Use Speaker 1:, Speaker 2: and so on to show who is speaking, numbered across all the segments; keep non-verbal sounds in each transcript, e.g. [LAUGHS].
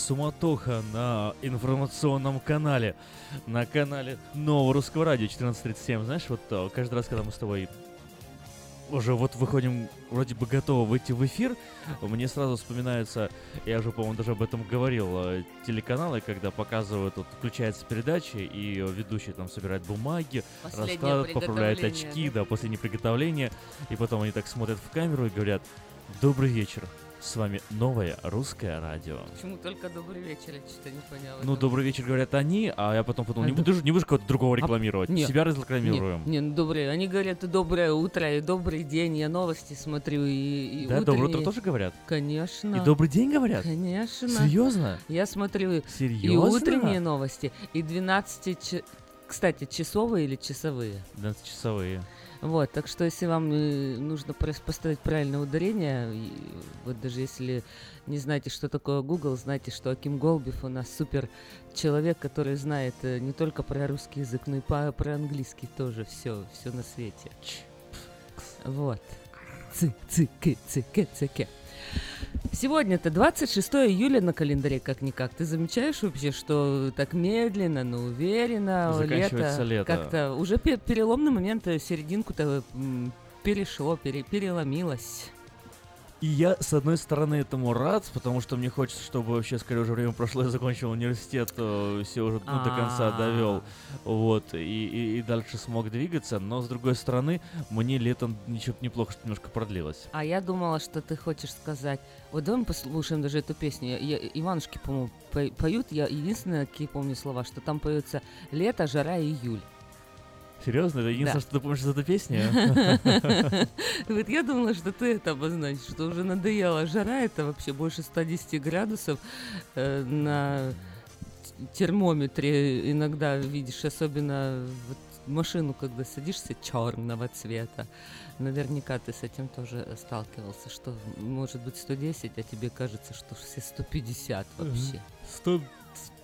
Speaker 1: Суматоха на информационном канале, на канале Нового Русского Радио 1437. Знаешь, вот э, каждый раз, когда мы с тобой уже вот выходим, вроде бы готовы выйти в эфир, мне сразу вспоминаются, я уже, по-моему, даже об этом говорил, э, телеканалы, когда показывают, вот, включается передача, и ведущий там собирает бумаги, рассказывает, поправляет очки, да, последнее приготовление, и потом они так смотрят в камеру и говорят, добрый вечер, с вами новое русское радио.
Speaker 2: Почему только добрый вечер? Я что-то не понял.
Speaker 1: Ну, добрый вечер говорят они, а я потом подумал, не будешь, не будешь кого-то другого а, рекламировать, а, нет, себя рекламируем.
Speaker 2: Не, не, ну, добрые. Они говорят доброе утро и добрый день. Я новости смотрю и,
Speaker 1: и Да, утренние... доброе утро тоже говорят?
Speaker 2: Конечно.
Speaker 1: И добрый день говорят?
Speaker 2: Конечно.
Speaker 1: Серьезно?
Speaker 2: Я смотрю
Speaker 1: Серьезно?
Speaker 2: и утренние новости, и 12 ч... Кстати, часовые или часовые?
Speaker 1: 12-часовые.
Speaker 2: Вот, так что если вам э, нужно поставить правильное ударение, вот даже если не знаете, что такое Google, знайте, что Аким Голбев у нас супер человек, который знает э, не только про русский язык, но и по, про английский тоже все, все на свете. Вот. Ц, ц, к, ц, к, ц, к. Сегодня-то 26 июля на календаре, как-никак. Ты замечаешь вообще, что так медленно, но уверенно
Speaker 1: Заканчивается
Speaker 2: лето,
Speaker 1: лето.
Speaker 2: как-то уже пе- переломный момент, серединку-то перешло, пере- переломилось.
Speaker 1: И я, с одной стороны, этому рад, потому что мне хочется, чтобы вообще, скорее уже время прошло, я закончил университет, все уже ну, до конца
Speaker 2: А.
Speaker 1: довел, вот, и, и- и дальше смог двигаться, но, с другой стороны, мне летом ничего неплохо, что немножко продлилось.
Speaker 2: А я думала, что ты хочешь сказать. Вот давай мы послушаем даже эту песню. Я- Иванушки, по-моему, по- поют. Я единственное, какие помню слова, что там поется лето, жара, июль.
Speaker 1: Серьезно? Это единственное,
Speaker 2: Да.
Speaker 1: что ты помнишь из этой песни? [LAUGHS]
Speaker 2: Вот я думала, что ты это обозначишь, что уже надоело. Жара это вообще больше 110 градусов э, на термометре иногда видишь, особенно вот машину, когда садишься черного цвета. Наверняка ты с этим тоже сталкивался, что может быть 110, а тебе кажется, что все 150 вообще.
Speaker 1: Сто...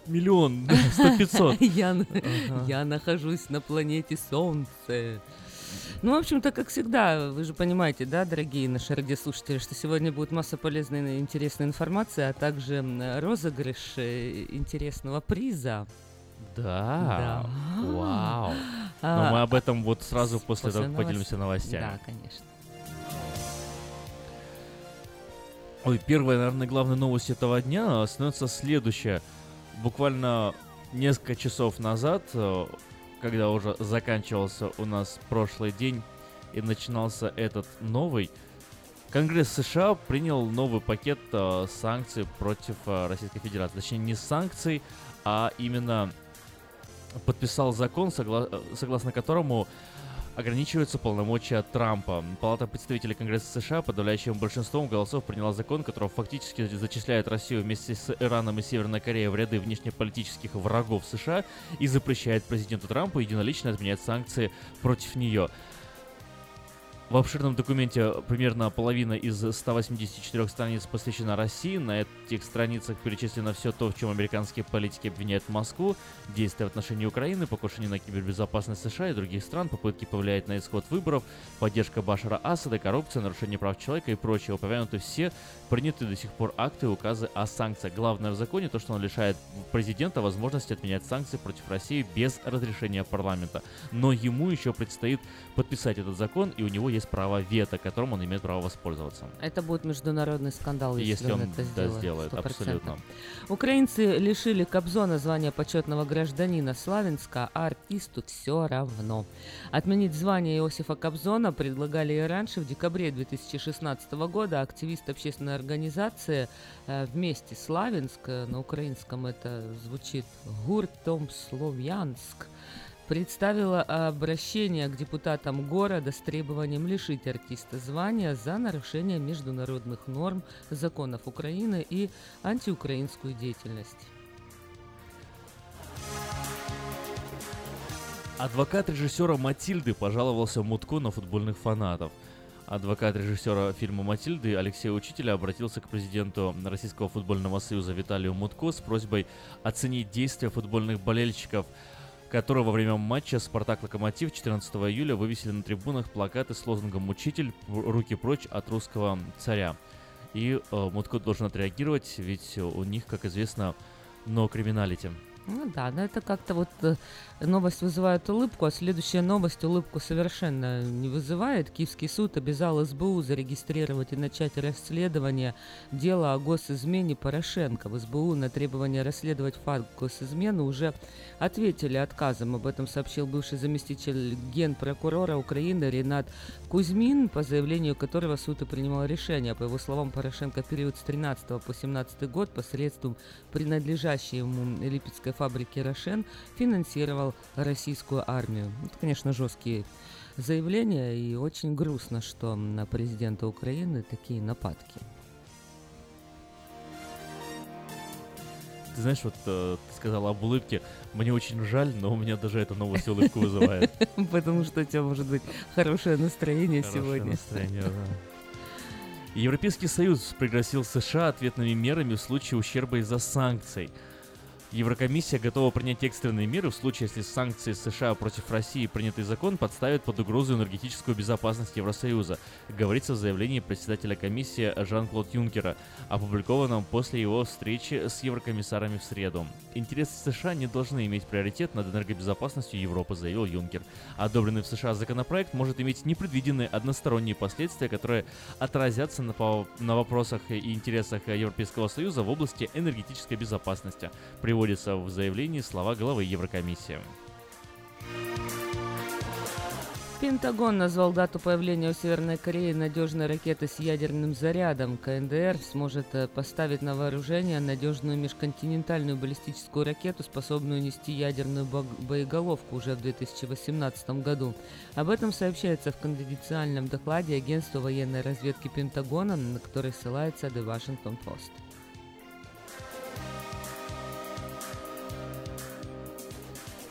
Speaker 1: Миллион, [LAUGHS] сто пятьсот. [LAUGHS]
Speaker 2: Я, нахожусь на планете Солнце. Ну, в общем-то, как всегда, вы же понимаете, да, дорогие наши радиослушатели, что сегодня будет масса полезной и интересной информации, а также розыгрыш э, интересного приза.
Speaker 1: Да.
Speaker 2: Да.
Speaker 1: Вау.
Speaker 2: А,
Speaker 1: Но мы об этом вот сразу
Speaker 2: с-
Speaker 1: после того, как
Speaker 2: новостей.
Speaker 1: поделимся новостями.
Speaker 2: Да, конечно.
Speaker 1: Ой, первая, наверное, главная новость этого дня становится следующая. Буквально несколько часов назад, э, когда уже заканчивался у нас прошлый день и начинался этот новый, Конгресс США принял новый пакет э, санкций против э, Российской Федерации. Точнее, не санкций, а именно подписал закон, согла- э, согласно которому ограничиваются полномочия Трампа. Палата представителей Конгресса США подавляющим большинством голосов приняла закон, который фактически зачисляет Россию вместе с Ираном и Северной Кореей в ряды внешнеполитических врагов США и запрещает президенту Трампу единолично отменять санкции против нее. В обширном документе примерно половина из 184 страниц посвящена России. На этих страницах перечислено все то, в чем американские политики обвиняют Москву, действия в отношении Украины, покушение на кибербезопасность США и других стран, попытки повлиять на исход выборов, поддержка Башара Асада, коррупция, нарушение прав человека и прочее. Упомянуты все принятые до сих пор акты и указы о санкциях. Главное в законе то, что он лишает президента возможности отменять санкции против России без разрешения парламента. Но ему еще предстоит подписать этот закон, и у него есть право вето, которым он имеет право воспользоваться.
Speaker 2: Это будет международный скандал, если,
Speaker 1: Если он
Speaker 2: это
Speaker 1: да,
Speaker 2: сделает.
Speaker 1: сделает,
Speaker 2: 100%.
Speaker 1: абсолютно.
Speaker 2: Украинцы лишили Кобзона звания почетного гражданина Славянска, а артисту все равно. Отменить звание Иосифа Кобзона предлагали и раньше, в декабре 2016 года. Активист общественной организации э, «Вместе Славянск», э, на украинском это звучит «Гуртом Словьянск», представила обращение к депутатам города с требованием лишить артиста звания за нарушение международных норм, законов Украины и антиукраинскую деятельность.
Speaker 1: Адвокат режиссера Матильды пожаловался Мутко на футбольных фанатов. Адвокат режиссера фильма «Матильды» Алексей Учителя обратился к президенту Российского футбольного союза Виталию Мутко с просьбой оценить действия футбольных болельщиков, которые во время матча «Спартак-Локомотив» 14 июля вывесили на трибунах плакаты с лозунгом «Учитель, руки прочь от русского царя». И э, Мутко должен отреагировать, ведь у них, как известно, но криминалити.
Speaker 2: Ну да, но это как-то вот э, новость вызывает улыбку, а следующая новость улыбку совершенно не вызывает. Киевский суд обязал СБУ зарегистрировать и начать расследование дела о госизмене Порошенко. В СБУ на требование расследовать факт госизмены уже ответили отказом. Об этом сообщил бывший заместитель генпрокурора Украины Ренат Кузьмин, по заявлению которого суд и принимал решение. По его словам, Порошенко период с 13 по 17 год посредством принадлежащей ему Липецкой фабрики «Рошен» финансировал российскую армию. Это, конечно, жесткие заявления, и очень грустно, что на президента Украины такие нападки.
Speaker 1: Ты знаешь, вот э, ты сказала об улыбке. Мне очень жаль, но у меня даже эта новость улыбку вызывает. [LAUGHS]
Speaker 2: Потому что у тебя может быть хорошее настроение сегодня.
Speaker 1: настроение, да. Европейский Союз пригласил США ответными мерами в случае ущерба из-за санкций. Еврокомиссия готова принять экстренные меры в случае, если санкции США против России принятый закон подставят под угрозу энергетическую безопасность Евросоюза, говорится в заявлении председателя комиссии Жан-Клод Юнкера, опубликованном после его встречи с еврокомиссарами в среду. Интересы США не должны иметь приоритет над энергобезопасностью Европы, заявил Юнкер. Одобренный в США законопроект может иметь непредвиденные односторонние последствия, которые отразятся на, на вопросах и интересах Европейского Союза в области энергетической безопасности. Приводит приводятся в заявлении слова главы Еврокомиссии.
Speaker 2: Пентагон назвал дату появления у Северной Кореи надежной ракеты с ядерным зарядом. КНДР сможет э, поставить на вооружение надежную межконтинентальную баллистическую ракету, способную нести ядерную боеголовку уже в 2018 году. Об этом сообщается в конфиденциальном докладе Агентства военной разведки Пентагона, на который ссылается The Washington Post.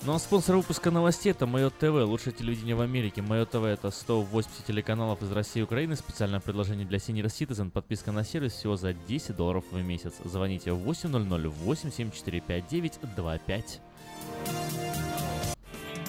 Speaker 1: Ну а спонсор выпуска новостей это Мое ТВ, лучшее телевидение в Америке. Мое ТВ это 180 телеканалов из России и Украины. Специальное предложение для Senior Citizen. Подписка на сервис всего за 10 долларов в месяц. Звоните 800 874 5925.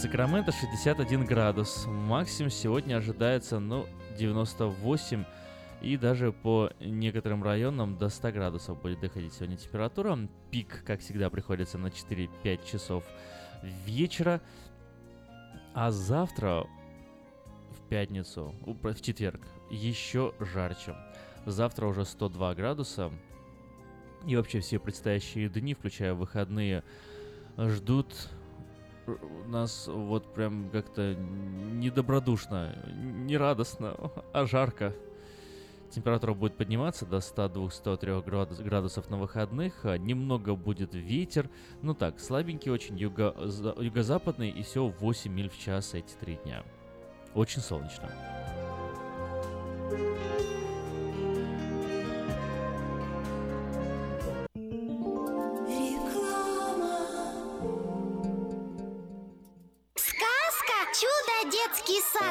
Speaker 1: Сакраменто 61 градус. Максимум сегодня ожидается, ну, 98 и даже по некоторым районам до 100 градусов будет доходить сегодня температура. Пик, как всегда, приходится на 4-5 часов вечера. А завтра, в пятницу, в четверг, еще жарче. Завтра уже 102 градуса. И вообще все предстоящие дни, включая выходные, ждут нас вот прям как-то недобродушно, не радостно, [LAUGHS] а жарко. Температура будет подниматься до 102-103 градусов на выходных. А немного будет ветер. Ну так, слабенький очень, юго, юго-западный и все 8 миль в час эти три дня. Очень солнечно.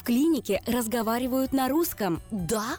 Speaker 3: В клинике разговаривают на русском.
Speaker 4: Да?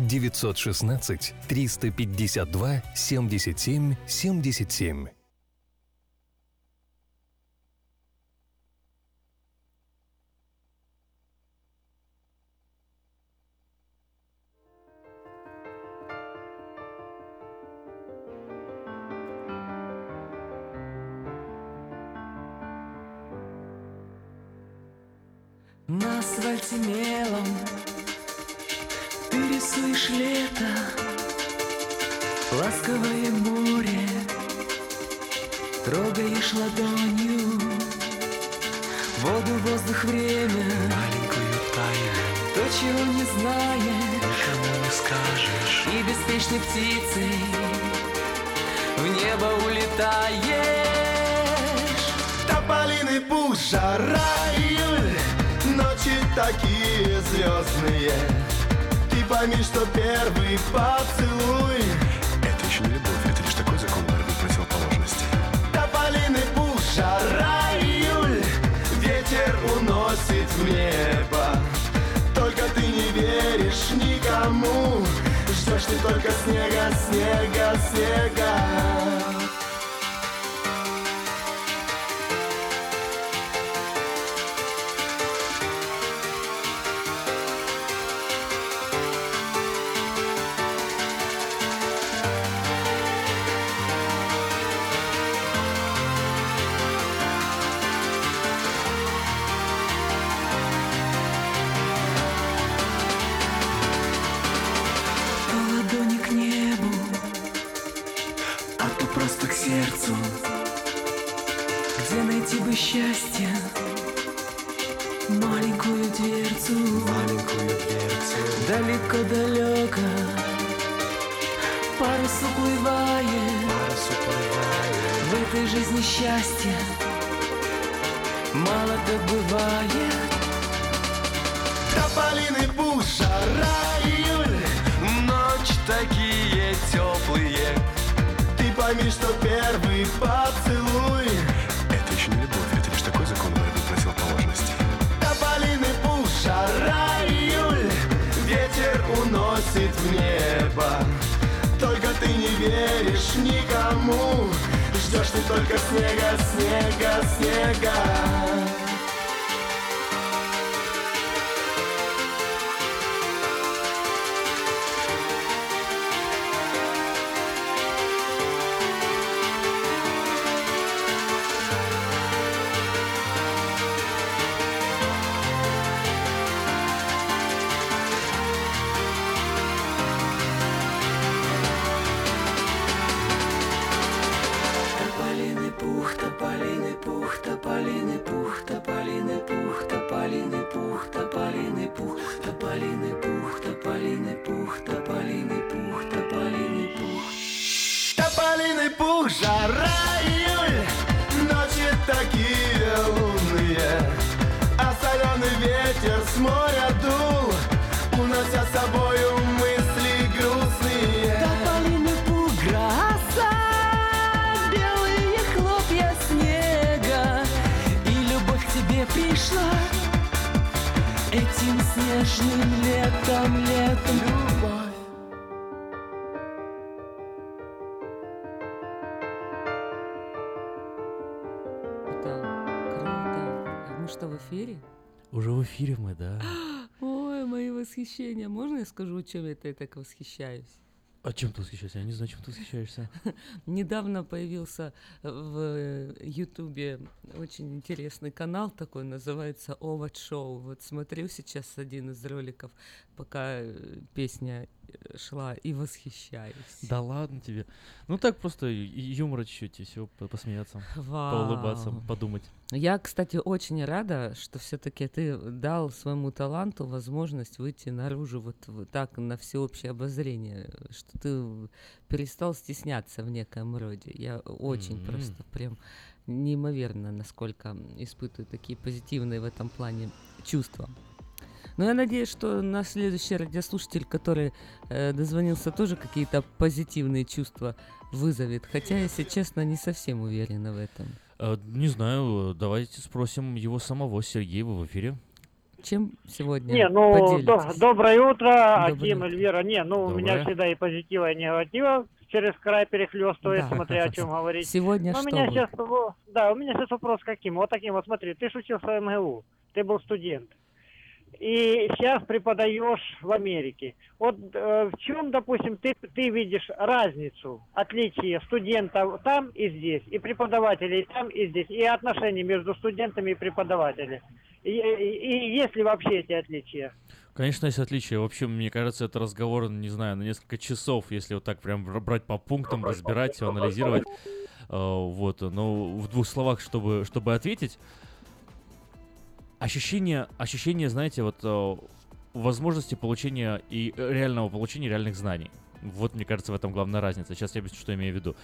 Speaker 5: 916 352 77 77.
Speaker 6: Пришла этим снежным летом, летом Любовь
Speaker 2: Это круто. Мы что, в эфире?
Speaker 1: Уже в эфире мы, да. [GASPS]
Speaker 2: Ой, мои восхищения. Можно я скажу, чем я так восхищаюсь?
Speaker 1: А чем ты восхищаешься? Я не знаю, чем ты восхищаешься. [LAUGHS]
Speaker 2: Недавно появился в Ютубе очень интересный канал такой, называется Овод Шоу. Вот смотрю сейчас один из роликов, пока э, песня э, шла, и восхищаюсь.
Speaker 1: Да ладно тебе. Ну так просто юмора чуть-чуть, и все, посмеяться, поулыбаться,
Speaker 2: Вау.
Speaker 1: подумать.
Speaker 2: Я, кстати, очень рада, что все-таки ты дал своему таланту возможность выйти наружу вот, вот так на всеобщее обозрение, что ты перестал стесняться в некоем роде. Я очень
Speaker 1: М.
Speaker 2: просто прям неимоверно, насколько испытываю такие позитивные в этом плане чувства. Но я надеюсь, что наш следующий радиослушатель, который э, дозвонился, тоже какие-то позитивные чувства вызовет. Хотя, если честно, не совсем уверена в этом.
Speaker 1: Э, Не знаю, давайте спросим его самого, Сергеева в эфире.
Speaker 2: Чем сегодня
Speaker 7: Не, ну, до- доброе утро,
Speaker 2: Доброе
Speaker 7: Аким,
Speaker 2: утро.
Speaker 7: Эльвира. Не, ну, у меня
Speaker 1: Доброе.
Speaker 7: всегда и позитива, и негатива через край перехлестывает,
Speaker 2: Да.
Speaker 7: смотря о чем говорить.
Speaker 2: Сегодня
Speaker 7: Ну, у
Speaker 2: что
Speaker 7: меня
Speaker 2: вы?
Speaker 7: сейчас, да, у меня сейчас вопрос каким? Вот таким вот, смотри, ты учился в МГУ, ты был студент. И сейчас преподаешь в Америке. Вот э, в чем, допустим, ты, ты видишь разницу, отличие студентов там и здесь, и преподавателей там и здесь, и отношения между студентами и преподавателями? И, и- и есть ли вообще эти отличия?
Speaker 1: Конечно, есть отличия. Вообще, мне кажется, это разговор, не знаю, на несколько часов, если вот так прям бр- брать по пунктам, разбирать, анализировать. Э, Вот, но в двух словах, чтобы, чтобы ответить. Ощущение, ощущение, знаете, вот э, возможности получения и э, реального получения реальных знаний. Вот, мне кажется, в этом главная разница. Сейчас я объясню, что имею в виду.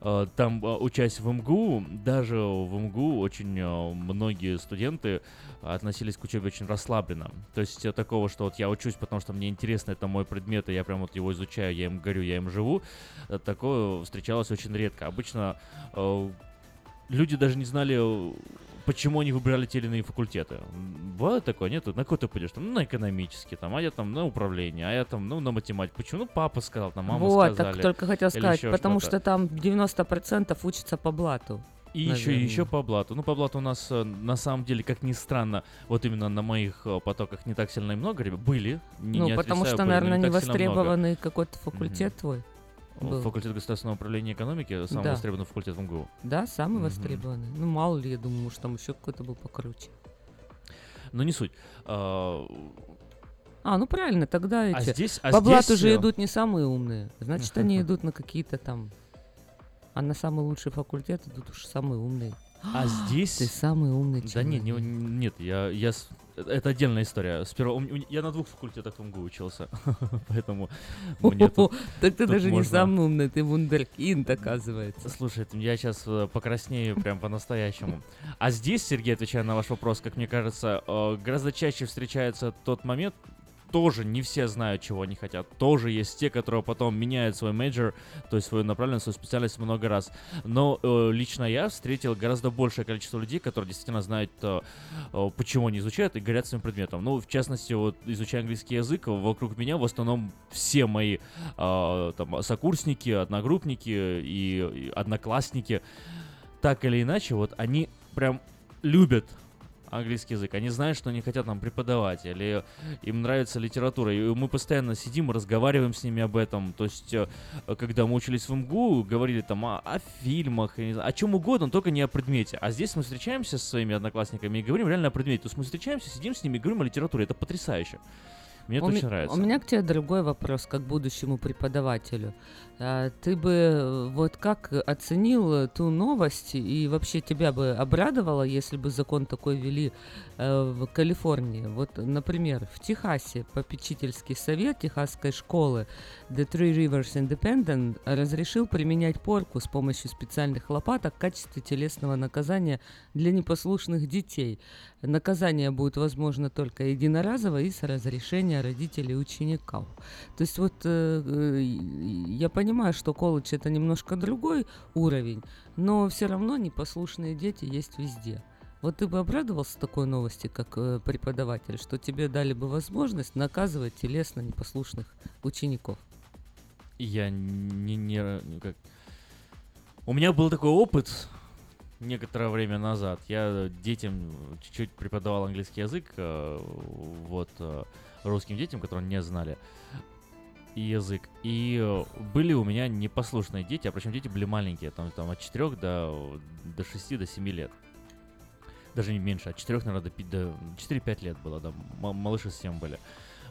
Speaker 1: Э, Там, учась в МГУ, даже в МГУ очень многие студенты относились к учебе очень расслабленно. То есть такого, что вот я учусь, потому что мне интересно, это мой предмет, и я прям вот его изучаю, я им горю, я им живу. Такое встречалось очень редко. Обычно люди даже не знали, почему они выбирали те или иные факультеты. М, Бывает такое, нет? На какой ты пойдешь? Там, ну, на экономический, там, а я там на управление, а я там, ну, на математику. Почему? Ну, папа сказал, там, мама
Speaker 2: вот,
Speaker 1: сказали.
Speaker 2: так только хотел сказать,
Speaker 1: еще
Speaker 2: потому
Speaker 1: что-то.
Speaker 2: что там 90% учатся по блату.
Speaker 1: И еще,
Speaker 2: наверное.
Speaker 1: еще по блату. Ну, по блату у нас, э, на самом деле, как ни странно, вот именно на моих э, потоках не так сильно и много ребят. Были. Не,
Speaker 2: ну,
Speaker 1: не
Speaker 2: потому что,
Speaker 1: были, но
Speaker 2: наверное, не
Speaker 1: много.
Speaker 2: востребованный какой-то факультет твой. Был.
Speaker 1: Факультет государственного управления экономики, самый
Speaker 2: Да.
Speaker 1: востребованный факультет в МГУ.
Speaker 2: Да, самый
Speaker 1: Мгм.
Speaker 2: востребованный. Ну, мало ли, я думаю, может, там еще какой-то был покруче.
Speaker 1: Но не суть. А,
Speaker 2: А, ну правильно, тогда
Speaker 1: А
Speaker 2: эти
Speaker 1: здесь- а
Speaker 2: по блату
Speaker 1: здесь,
Speaker 2: же
Speaker 1: э,
Speaker 2: идут не самые умные. Значит, они [LAUGHS] идут на какие-то там... А на самый лучший факультет идут уж самые умные.
Speaker 1: А [GASPS] здесь...
Speaker 2: Ты самый умный
Speaker 1: Да
Speaker 2: человек.
Speaker 1: нет, не- нет, я, я это отдельная история. Сперва у у- я на двух факультетах в МГУ учился, [LAUGHS] поэтому [LAUGHS] мне тут-
Speaker 2: Так ты
Speaker 1: тут
Speaker 2: даже не
Speaker 1: можно-
Speaker 2: самый умный, ты вундеркинд, оказывается.
Speaker 1: Слушай, я сейчас покраснею прям по-настоящему. А здесь, Сергей, отвечая на ваш вопрос, как мне кажется, э, гораздо чаще встречается тот момент, тоже не все знают, чего они хотят. Тоже есть те, которые потом меняют свой major, то есть свою направленность, свою специальность много раз. Но э, лично я встретил гораздо большее количество людей, которые действительно знают, э, э, почему они изучают и горят своим предметом. Ну, в частности, вот изучая английский язык, вокруг меня в основном все мои э, там, сокурсники, одногруппники и, и одноклассники, так или иначе, вот они прям любят английский язык. Они знают, что они хотят нам преподавать, или им нравится литература. И мы постоянно сидим разговариваем с ними об этом. То есть, э, когда мы учились в МГУ, говорили там о, о фильмах, о чем угодно, только не о предмете. А здесь мы встречаемся со своими одноклассниками и говорим реально о предмете. То есть мы встречаемся, сидим с ними и говорим о литературе. Это потрясающе. Мне
Speaker 2: у
Speaker 1: это очень нравится.
Speaker 2: У меня к тебе другой вопрос, как будущему преподавателю. А, Ты бы э, вот как оценил э, ту новость и вообще тебя бы обрадовало, если бы закон такой ввели э, в Калифорнии? Вот, например, в Техасе попечительский совет Техасской школы The Three Rivers Independent разрешил применять порку с помощью специальных лопаток в качестве телесного наказания для непослушных детей. Наказание будет возможно только единоразово и с разрешения родителей учеников. То есть вот э, э, я понимаю, что колледж это немножко другой уровень, но все равно непослушные дети есть везде. Вот ты бы обрадовался такой новости, как э, преподаватель, что тебе дали бы возможность наказывать телесно непослушных учеников.
Speaker 1: Я не, не как... У меня был такой опыт некоторое время назад. Я детям чуть-чуть преподавал английский язык, э, вот э, русским детям, которые не знали язык. И э, были у меня непослушные дети, а причем дети были маленькие, там, там от 4 до, до 6 до 7 лет. Даже не меньше, от 4, наверное, до, пи- до 4-5 лет было, да, малыши совсем были.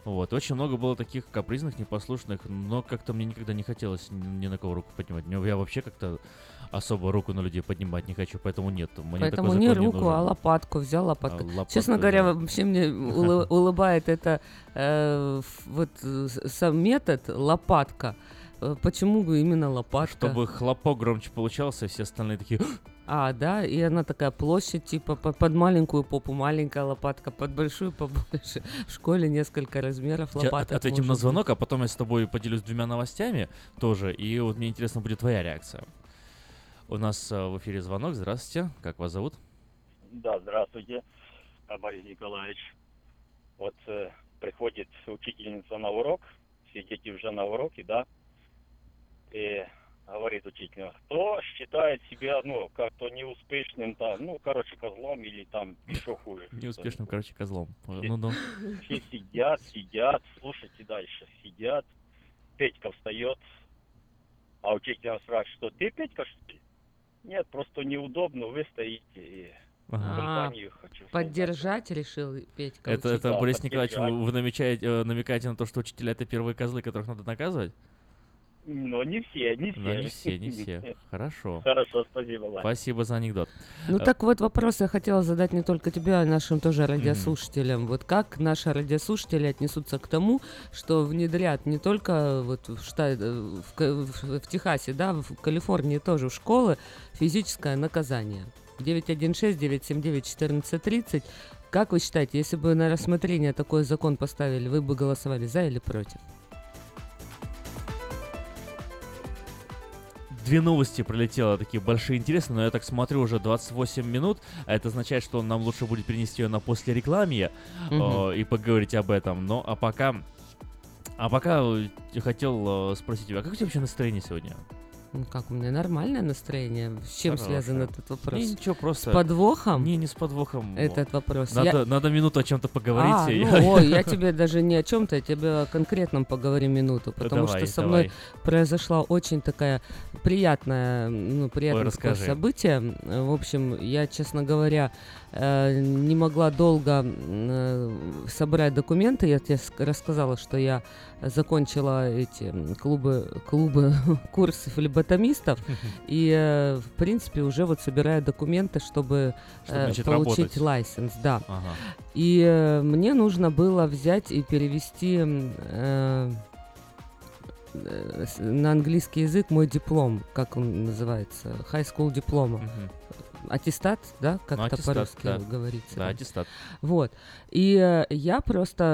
Speaker 1: Вот, очень много было таких капризных, непослушных, но как-то мне никогда не хотелось ни ни на кого руку поднимать. Я вообще как-то особо руку на людей поднимать не хочу, поэтому нет. Мне
Speaker 2: Поэтому не руку,
Speaker 1: нужен.
Speaker 2: а лопатку взял, лопатку.
Speaker 1: А, лопатку,
Speaker 2: Честно говоря,
Speaker 1: да.
Speaker 2: вообще мне улы- [LAUGHS] улыбает это э, вот э, сам метод лопатка. Э, Почему именно лопатка?
Speaker 1: Чтобы хлопок громче получался, все остальные такие...
Speaker 2: А, да, и она такая площадь, типа по- под маленькую попу маленькая лопатка, под большую побольше. В школе несколько размеров лопаток.
Speaker 1: от- Ответим на звонок, а потом я с тобой поделюсь двумя новостями тоже, и вот мне интересно будет твоя реакция. У нас э, в эфире звонок. Здравствуйте. Как вас зовут?
Speaker 8: Да, здравствуйте, Борис Николаевич. Вот э, приходит учительница на урок, все дети уже на уроке, да, и говорит учительница, кто считает себя, ну, как-то неуспешным, там, ну, короче, козлом или там еще хуже. [LAUGHS]
Speaker 1: Неуспешным, короче, козлом. Э, Ну-ну.
Speaker 8: Все сидят, сидят, слушайте дальше, сидят. Петька встает, а учитель спрашивает, что ты Петька, что ли? Нет, просто неудобно, вы стоите. И
Speaker 2: А,
Speaker 8: компанию хочу
Speaker 2: Поддержать решил Петька.
Speaker 1: Это, это
Speaker 8: Да,
Speaker 1: Борис Николаевич, вы намечаете, э, намекаете на то, что учителя это первые козлы, которых надо наказывать?
Speaker 8: Но не все, не все.
Speaker 1: Но не все, не [LAUGHS] все. Хорошо.
Speaker 8: Хорошо, спасибо вам.
Speaker 1: Спасибо за анекдот.
Speaker 2: Ну
Speaker 1: Э,
Speaker 2: так вот вопрос я хотела задать не только тебе, а нашим тоже радиослушателям. Вот как наши радиослушатели отнесутся к тому, что внедрят не только вот в, штате, в, Ка- в- в Техасе, да, в Калифорнии тоже в школы физическое наказание. 916-979-1430. Как вы считаете, если бы на рассмотрение такой закон поставили, вы бы голосовали за или против?
Speaker 1: Две новости пролетело, такие большие интересные, но я так смотрю уже 28 минут, а это означает, что нам лучше будет перенести ее на после рекламы
Speaker 2: Мгм.
Speaker 1: и поговорить об этом. Но а пока, а пока э, хотел э, спросить тебя, как у тебя вообще настроение сегодня?
Speaker 2: Ну как, у меня нормальное настроение. С чем
Speaker 1: Хорошее.
Speaker 2: связан этот вопрос?
Speaker 1: Не, ничего, просто...
Speaker 2: С подвохом?
Speaker 1: Не, не с подвохом.
Speaker 2: Этот вопрос.
Speaker 1: Надо,
Speaker 2: Я-
Speaker 1: надо минуту о чем-то поговорить.
Speaker 2: А,
Speaker 1: и
Speaker 2: ну, ой, я [LAUGHS] тебе даже не о чем-то, я тебе о конкретном поговорим минуту, потому
Speaker 1: Давай,
Speaker 2: что со
Speaker 1: давай.
Speaker 2: мной произошла очень такая приятная, ну, приятное такое
Speaker 1: расскажи.
Speaker 2: событие. В общем, я, честно говоря, э, не могла долго э, собрать документы. Я тебе ск- рассказала, что я закончила эти клубы, клубы [LAUGHS] курсы флеботомистов, и, э, в принципе, уже вот собираю документы, чтобы,
Speaker 1: Чтобы
Speaker 2: э,
Speaker 1: начать
Speaker 2: получить
Speaker 1: работать.
Speaker 2: лайсенс, да.
Speaker 1: Ага.
Speaker 2: И э, мне нужно было взять и перевести э, на английский язык мой диплом, как он называется, high school диплома. Аттестат, да, как
Speaker 1: Ну,
Speaker 2: по-русски
Speaker 1: да.
Speaker 2: говорится.
Speaker 1: Да, аттестат.
Speaker 2: Вот. И я просто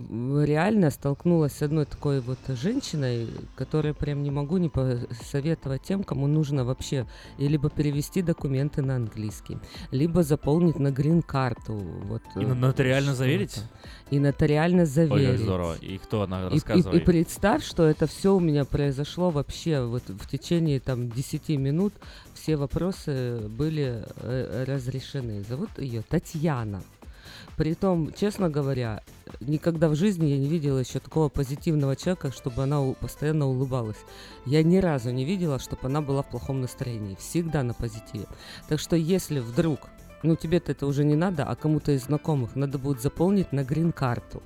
Speaker 2: э, реально столкнулась с одной такой вот женщиной, которая прям не могу не посоветовать тем, кому нужно вообще и либо перевести документы на английский, либо заполнить на грин-карту. Вот,
Speaker 1: И
Speaker 2: э,
Speaker 1: нотариально заверить?
Speaker 2: И нотариально
Speaker 1: Ой,
Speaker 2: заверить.
Speaker 1: как здорово. И кто она?
Speaker 2: И- И,
Speaker 1: Рассказывай.
Speaker 2: и представь, что это все у меня произошло вообще вот в течение там 10 минут. Все вопросы были э, разрешены. Зовут ее Татьяна. Притом, честно говоря, никогда в жизни я не видела еще такого позитивного человека, чтобы она постоянно улыбалась. Я ни разу не видела, чтобы она была в плохом настроении. Всегда на позитиве. Так что если вдруг, ну тебе-то это уже не надо, а кому-то из знакомых надо будет заполнить на грин-карту,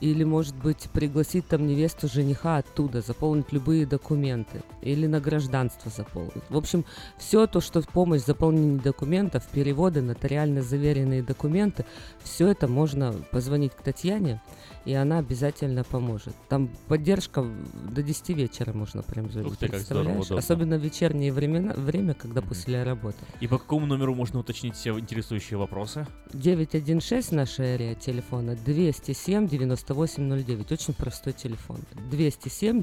Speaker 2: или, может быть, пригласить там невесту жениха оттуда, заполнить любые документы, или на гражданство заполнить. В общем, все то, что в помощь заполнении документов, переводы, нотариально заверенные документы, все это можно позвонить к Татьяне, и она обязательно поможет. Там поддержка до 10 вечера можно прям звонить.
Speaker 1: Ух ты, как здорово,
Speaker 2: представляешь?
Speaker 1: удобно.
Speaker 2: Особенно в вечернее времена, время, когда после работы.
Speaker 1: И по какому номеру можно уточнить все интересующие вопросы?
Speaker 2: 916 наша area телефона 207 9809. Очень простой телефон. 207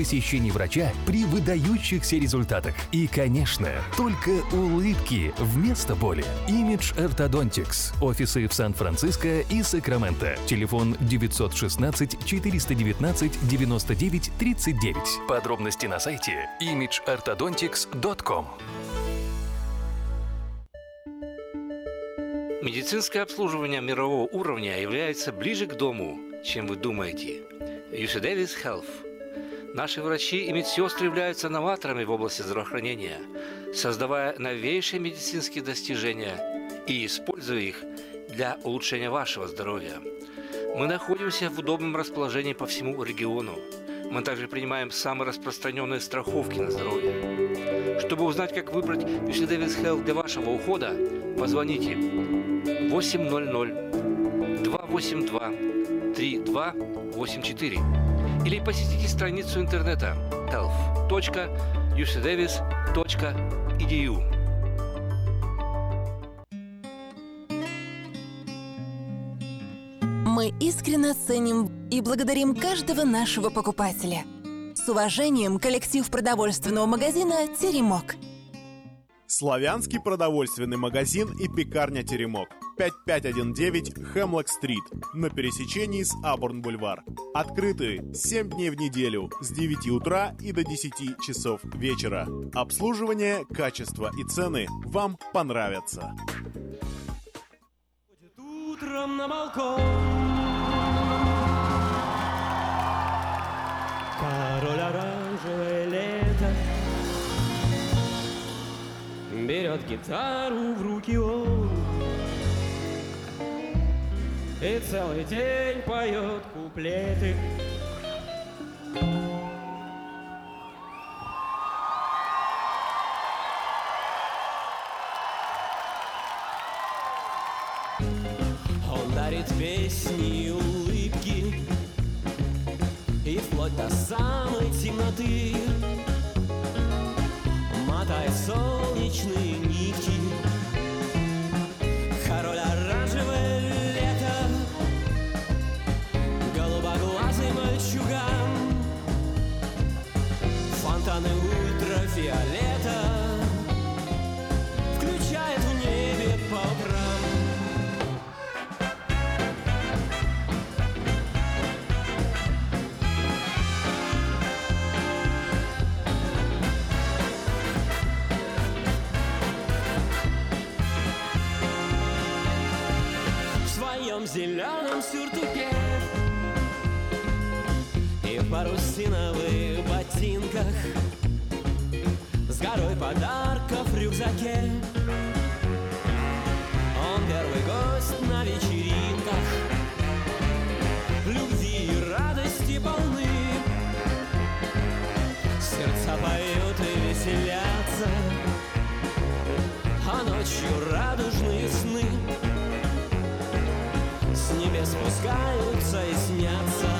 Speaker 9: посещений врача при выдающихся результатах. И, конечно, только улыбки вместо боли. Image Orthodontics. Офисы в Сан-Франциско и Сакраменто. Телефон 916 419 99 39. Подробности на сайте imageorthodontics.com.
Speaker 10: Медицинское обслуживание мирового уровня является ближе к дому, чем вы думаете. UC Davis Health. Наши врачи и медсестры являются новаторами в области здравоохранения, создавая новейшие медицинские достижения и используя их для улучшения вашего здоровья. Мы находимся в удобном расположении по всему региону. Мы также принимаем самые распространенные страховки на здоровье. Чтобы узнать, как выбрать UC Davis Health для вашего ухода, позвоните 800 282 3284 или посетите страницу интернета health.ucdavis.edu.
Speaker 11: Мы искренне ценим и благодарим каждого нашего покупателя. С уважением, коллектив продовольственного магазина «Теремок».
Speaker 8: Славянский продовольственный магазин и пекарня «Теремок». 5519 Хемлок-стрит на пересечении с Абурн-бульвар. Открыты 7 дней в неделю с 9 утра и до 10 часов вечера. Обслуживание, качество и цены вам понравятся.
Speaker 12: Утром на Король оранжевое лето Берет гитару в руки он И целый день поет куплеты. Он дарит песни улыбки И вплоть до самой темноты. Мотает солнечные зеленом сюртуке. И в парусиновых ботинках. С горой подарков в рюкзаке. Он первый гость на вечеринках. Любви и радости полны. Сердца поют и веселятся. А ночью радужные сны спускаются и снятся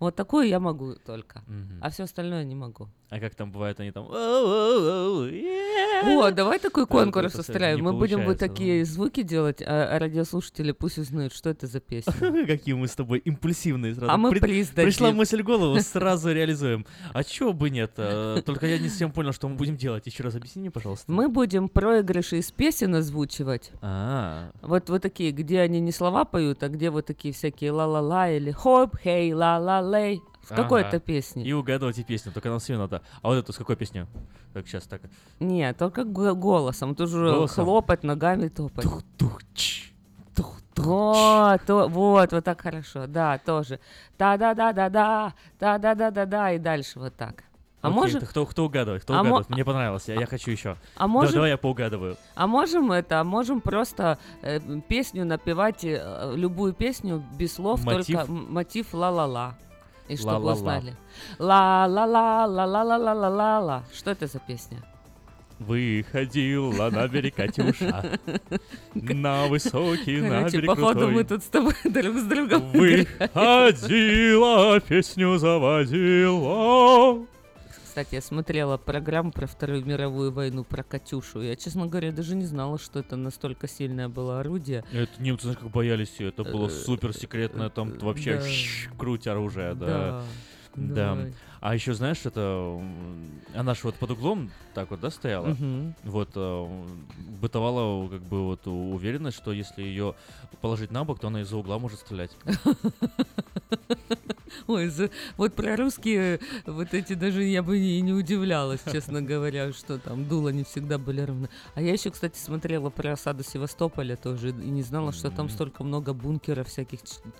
Speaker 2: Вот такую я могу только. А все остальное не могу.
Speaker 1: А как там бывает, они там...
Speaker 2: О, давай такой
Speaker 1: Так,
Speaker 2: конкурс устраиваем. Мы будем вот такие звуки делать, а а радиослушатели пусть узнают, что это за песня. [LAUGHS]
Speaker 1: Какие мы с тобой импульсивные сразу.
Speaker 2: А мы
Speaker 1: При-
Speaker 2: приз
Speaker 1: Пришла мысль в голову, сразу реализуем. А чего бы нет? Э, Только я не совсем понял, что мы будем делать. Еще раз объясни мне, пожалуйста.
Speaker 2: Мы будем проигрыши из песен озвучивать.
Speaker 1: А,
Speaker 2: Вот, вот такие, где они не слова поют, а где вот такие всякие ла-ла-ла или хоп, хей, ла-ла-лей. В какой-то
Speaker 1: ага.
Speaker 2: песне.
Speaker 1: И угадывайте песню, только нам все надо. А вот эту с какой песню? Так, сейчас так.
Speaker 2: Нет, только голосом. Тут же
Speaker 1: Голосом?
Speaker 2: хлопать, ногами топать. Вот, то- вот, вот так хорошо. Да, тоже. Та-да-да-да-да, та-да-да-да-да, и дальше вот так. А
Speaker 1: Окей,
Speaker 2: можем,
Speaker 1: кто, кто угадывает? Кто
Speaker 2: А мо-
Speaker 1: угадывает? Мне понравилось, я, я хочу еще.
Speaker 2: а можем-
Speaker 1: давай я поугадываю.
Speaker 2: а можем это, а можем просто э, песню напевать, э, любую песню без слов,
Speaker 1: Мотив?
Speaker 2: только мотив ла-ла-ла. И чтобы узнали. Ла-ла-ла, ла-ла-ла-ла-ла-ла. Что это за песня?
Speaker 1: Выходила на [LAUGHS] берег Катюша, на высокий, на
Speaker 2: Короче,
Speaker 1: берег
Speaker 2: походу мы тут с тобой [LAUGHS] друг с другом.
Speaker 1: Выходила, песню заводила.
Speaker 2: Кстати, я смотрела программу про Вторую мировую войну, про Катюшу. Я, честно говоря, даже не знала, что это настолько сильное было орудие.
Speaker 1: Это немцы, знаешь, как боялись ее. Это было супер секретное, там вообще
Speaker 2: Э,
Speaker 1: щ- круть оружие, Да.
Speaker 2: да.
Speaker 1: А еще, знаешь, это она же вот под углом так вот, да, стояла.
Speaker 2: Мгм.
Speaker 1: Вот э, бытовала как бы вот уверенность, что если ее положить на бок, то она из-за угла может стрелять. [LAUGHS]
Speaker 2: Ой, за- вот про русские вот эти даже я бы и не удивлялась, честно говоря, что там дула не всегда были равны. А я еще, кстати, смотрела про осаду Севастополя тоже и не знала, что там столько много бункеров всяких,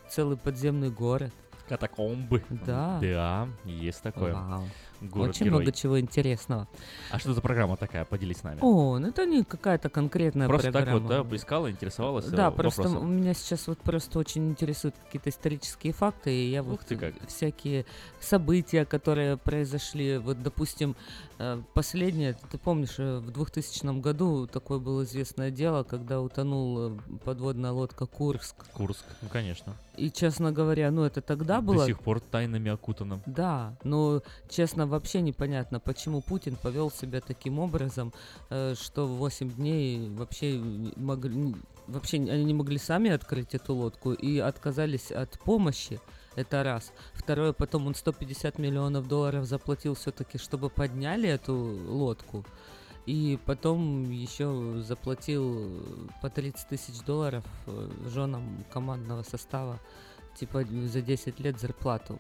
Speaker 2: целый подземный город.
Speaker 1: Катакомбы.
Speaker 2: Да.
Speaker 1: Да, есть такое.
Speaker 2: Вау.
Speaker 1: Город
Speaker 2: Очень
Speaker 1: герой.
Speaker 2: много чего интересного.
Speaker 1: А что за программа такая? Поделись с нами.
Speaker 2: О, ну это не какая-то конкретная
Speaker 1: Просто так
Speaker 2: программа.
Speaker 1: вот, да, поискала, интересовалась
Speaker 2: Да,
Speaker 1: э,
Speaker 2: просто
Speaker 1: вопросом.
Speaker 2: у меня сейчас вот просто очень интересуют какие-то исторические факты, и я вот
Speaker 1: ты как.
Speaker 2: всякие события, которые произошли, вот, допустим, э, последнее, ты помнишь, э, в 2000 году такое было известное дело, когда утонул подводная лодка Курск.
Speaker 1: Курск, ну конечно.
Speaker 2: И, честно говоря, ну это тогда тогда было...
Speaker 1: До сих пор тайнами окутано.
Speaker 2: Да, но, честно, вообще непонятно, почему Путин повел себя таким образом, э, что в 8 дней вообще могли, вообще они не могли сами открыть эту лодку и отказались от помощи. Это раз. Второе, потом он 150 миллионов долларов заплатил все-таки, чтобы подняли эту лодку. И потом еще заплатил по 30 тысяч долларов э, женам командного состава, типа за 10 лет зарплату.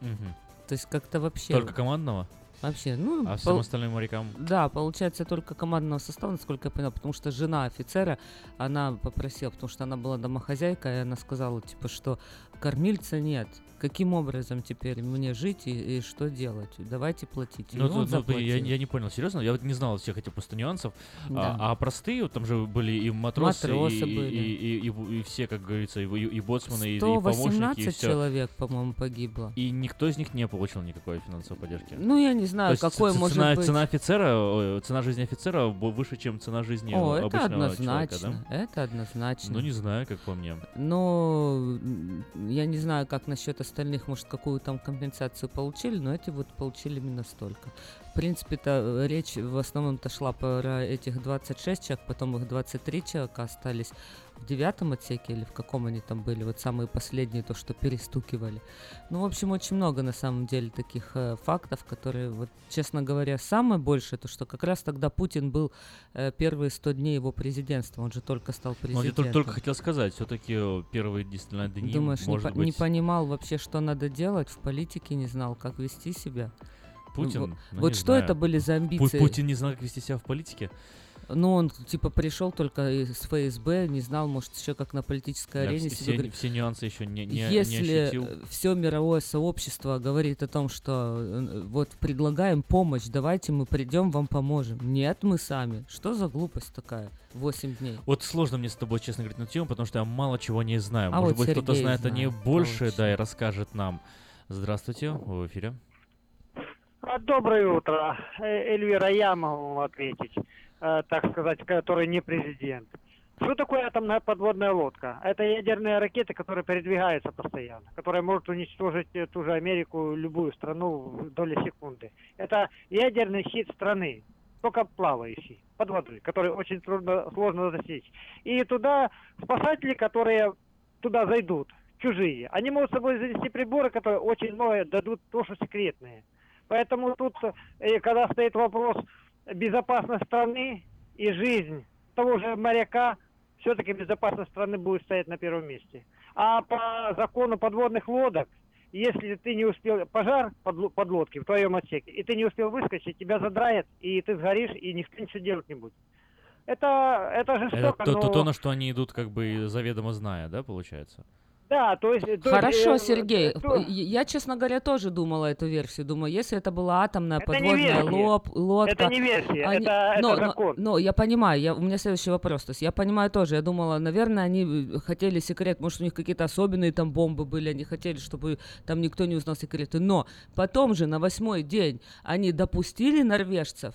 Speaker 1: Мгм.
Speaker 2: То есть как-то вообще...
Speaker 1: Только командного?
Speaker 2: Вообще, ну...
Speaker 1: А всем
Speaker 2: пол-
Speaker 1: остальным морякам?
Speaker 2: Да, получается только командного состава, насколько я понял, потому что жена офицера, она попросила, потому что она была домохозяйка, и она сказала, типа, что кормильца нет. Каким образом теперь мне жить и, и что делать? Давайте платить.
Speaker 1: Ну, тут- ну, я, я не понял, серьезно, я вот не знал всех этих просто нюансов.
Speaker 2: Да.
Speaker 1: А, а простые, вот там же были и матросы,
Speaker 2: Матросы
Speaker 1: и,
Speaker 2: были.
Speaker 1: И, и, и- и все, как говорится, и, и, и боцманы, и, и помощники, и
Speaker 2: 118
Speaker 1: все.
Speaker 2: человек, по-моему, погибло.
Speaker 1: И никто из них не получил никакой финансовой поддержки.
Speaker 2: Ну, я не знаю,
Speaker 1: То
Speaker 2: какой
Speaker 1: ц-
Speaker 2: может
Speaker 1: цена,
Speaker 2: быть.
Speaker 1: Цена офицера, э, цена жизни офицера выше, чем цена жизни
Speaker 2: О, это
Speaker 1: обычного
Speaker 2: однозначно.
Speaker 1: человека, да?
Speaker 2: Это однозначно.
Speaker 1: Ну, не знаю, как по мне.
Speaker 2: Но я не знаю, как насчет остальных, может, какую там компенсацию получили, но эти вот получили именно столько. В принципе-то э, речь в основном-то шла про этих 26 человек, потом их 23 человека остались в девятом отсеке или в каком они там были, вот самые последние, то, что перестукивали. Ну, в общем, очень много на самом деле таких э, фактов, которые, вот, честно говоря, самое большее, то, что как раз тогда Путин был э, первые 100 дней его президентства, он же только стал
Speaker 1: Ну, я
Speaker 2: президентом.
Speaker 1: только, только хотел сказать, все-таки первые действительно дни,
Speaker 2: Думаешь, не,
Speaker 1: может
Speaker 2: по-
Speaker 1: быть,
Speaker 2: не понимал вообще, что надо делать в политике, не знал, как вести себя?
Speaker 1: Путин,
Speaker 2: Ну,
Speaker 1: ну,
Speaker 2: вот
Speaker 1: не
Speaker 2: что
Speaker 1: знаю.
Speaker 2: это были за
Speaker 1: Пу-
Speaker 2: амбиции?
Speaker 1: Путин не знал, как вести себя в политике.
Speaker 2: Ну, он типа пришел только из ФСБ, не знал, может, еще как на политической
Speaker 1: Да,
Speaker 2: арене
Speaker 1: все,
Speaker 2: себя
Speaker 1: все, нюансы еще не, не, не
Speaker 2: Если
Speaker 1: ощутил.
Speaker 2: все мировое сообщество говорит о том, что э, вот предлагаем помощь, давайте мы придем, вам поможем. Нет, мы сами. Что за глупость такая? 8 дней.
Speaker 1: Вот сложно мне с тобой, честно говорить, на тему, потому что я мало чего не знаю.
Speaker 2: А
Speaker 1: Может
Speaker 2: вот
Speaker 1: быть, кто-то знает о ней больше,
Speaker 2: получше.
Speaker 1: да, и расскажет нам. Здравствуйте, вы в эфире.
Speaker 7: А, Доброе утро. Э, Эльвира, я могу вам ответить, так сказать, который не президент. Что такое атомная подводная лодка? Это ядерные ракеты, которые передвигаются постоянно, которые могут уничтожить э, ту же Америку, любую страну в доли секунды. Это ядерный щит страны, только плавающий, под водой, который очень трудно, сложно засечь. И туда спасатели, которые туда зайдут, чужие, они могут с собой занести приборы, которые очень многое дадут тоже секретные. Поэтому тут, э, когда стоит вопрос безопасности страны и жизнь того же моряка, все-таки безопасность страны будет стоять на первом месте. А по закону подводных лодок, если ты не успел, пожар подло- подлодки в твоем отсеке, и ты не успел выскочить, тебя задраят, и ты сгоришь, и никто ничего делать не будет. Это, это
Speaker 1: Это
Speaker 7: жестоко,
Speaker 1: то, то,
Speaker 7: но-
Speaker 1: то, на что они идут, как бы заведомо зная, да, получается?
Speaker 7: Да, то есть... то есть,
Speaker 2: Хорошо,
Speaker 7: э,
Speaker 2: Сергей.
Speaker 7: то-
Speaker 2: Я, честно говоря, тоже думала эту версию. Думаю, если это была атомная
Speaker 7: Это
Speaker 2: подводная лоб, лодка...
Speaker 7: Это не версия,
Speaker 2: они-
Speaker 7: это- это
Speaker 2: но, но-
Speaker 7: закон.
Speaker 2: Но, я понимаю, я, у меня следующий вопрос. То есть я понимаю тоже, я думала, наверное, они э, хотели секрет, может, у них какие-то особенные там бомбы были, они хотели, чтобы там никто не узнал секреты. Но потом же на восьмой день они допустили норвежцев,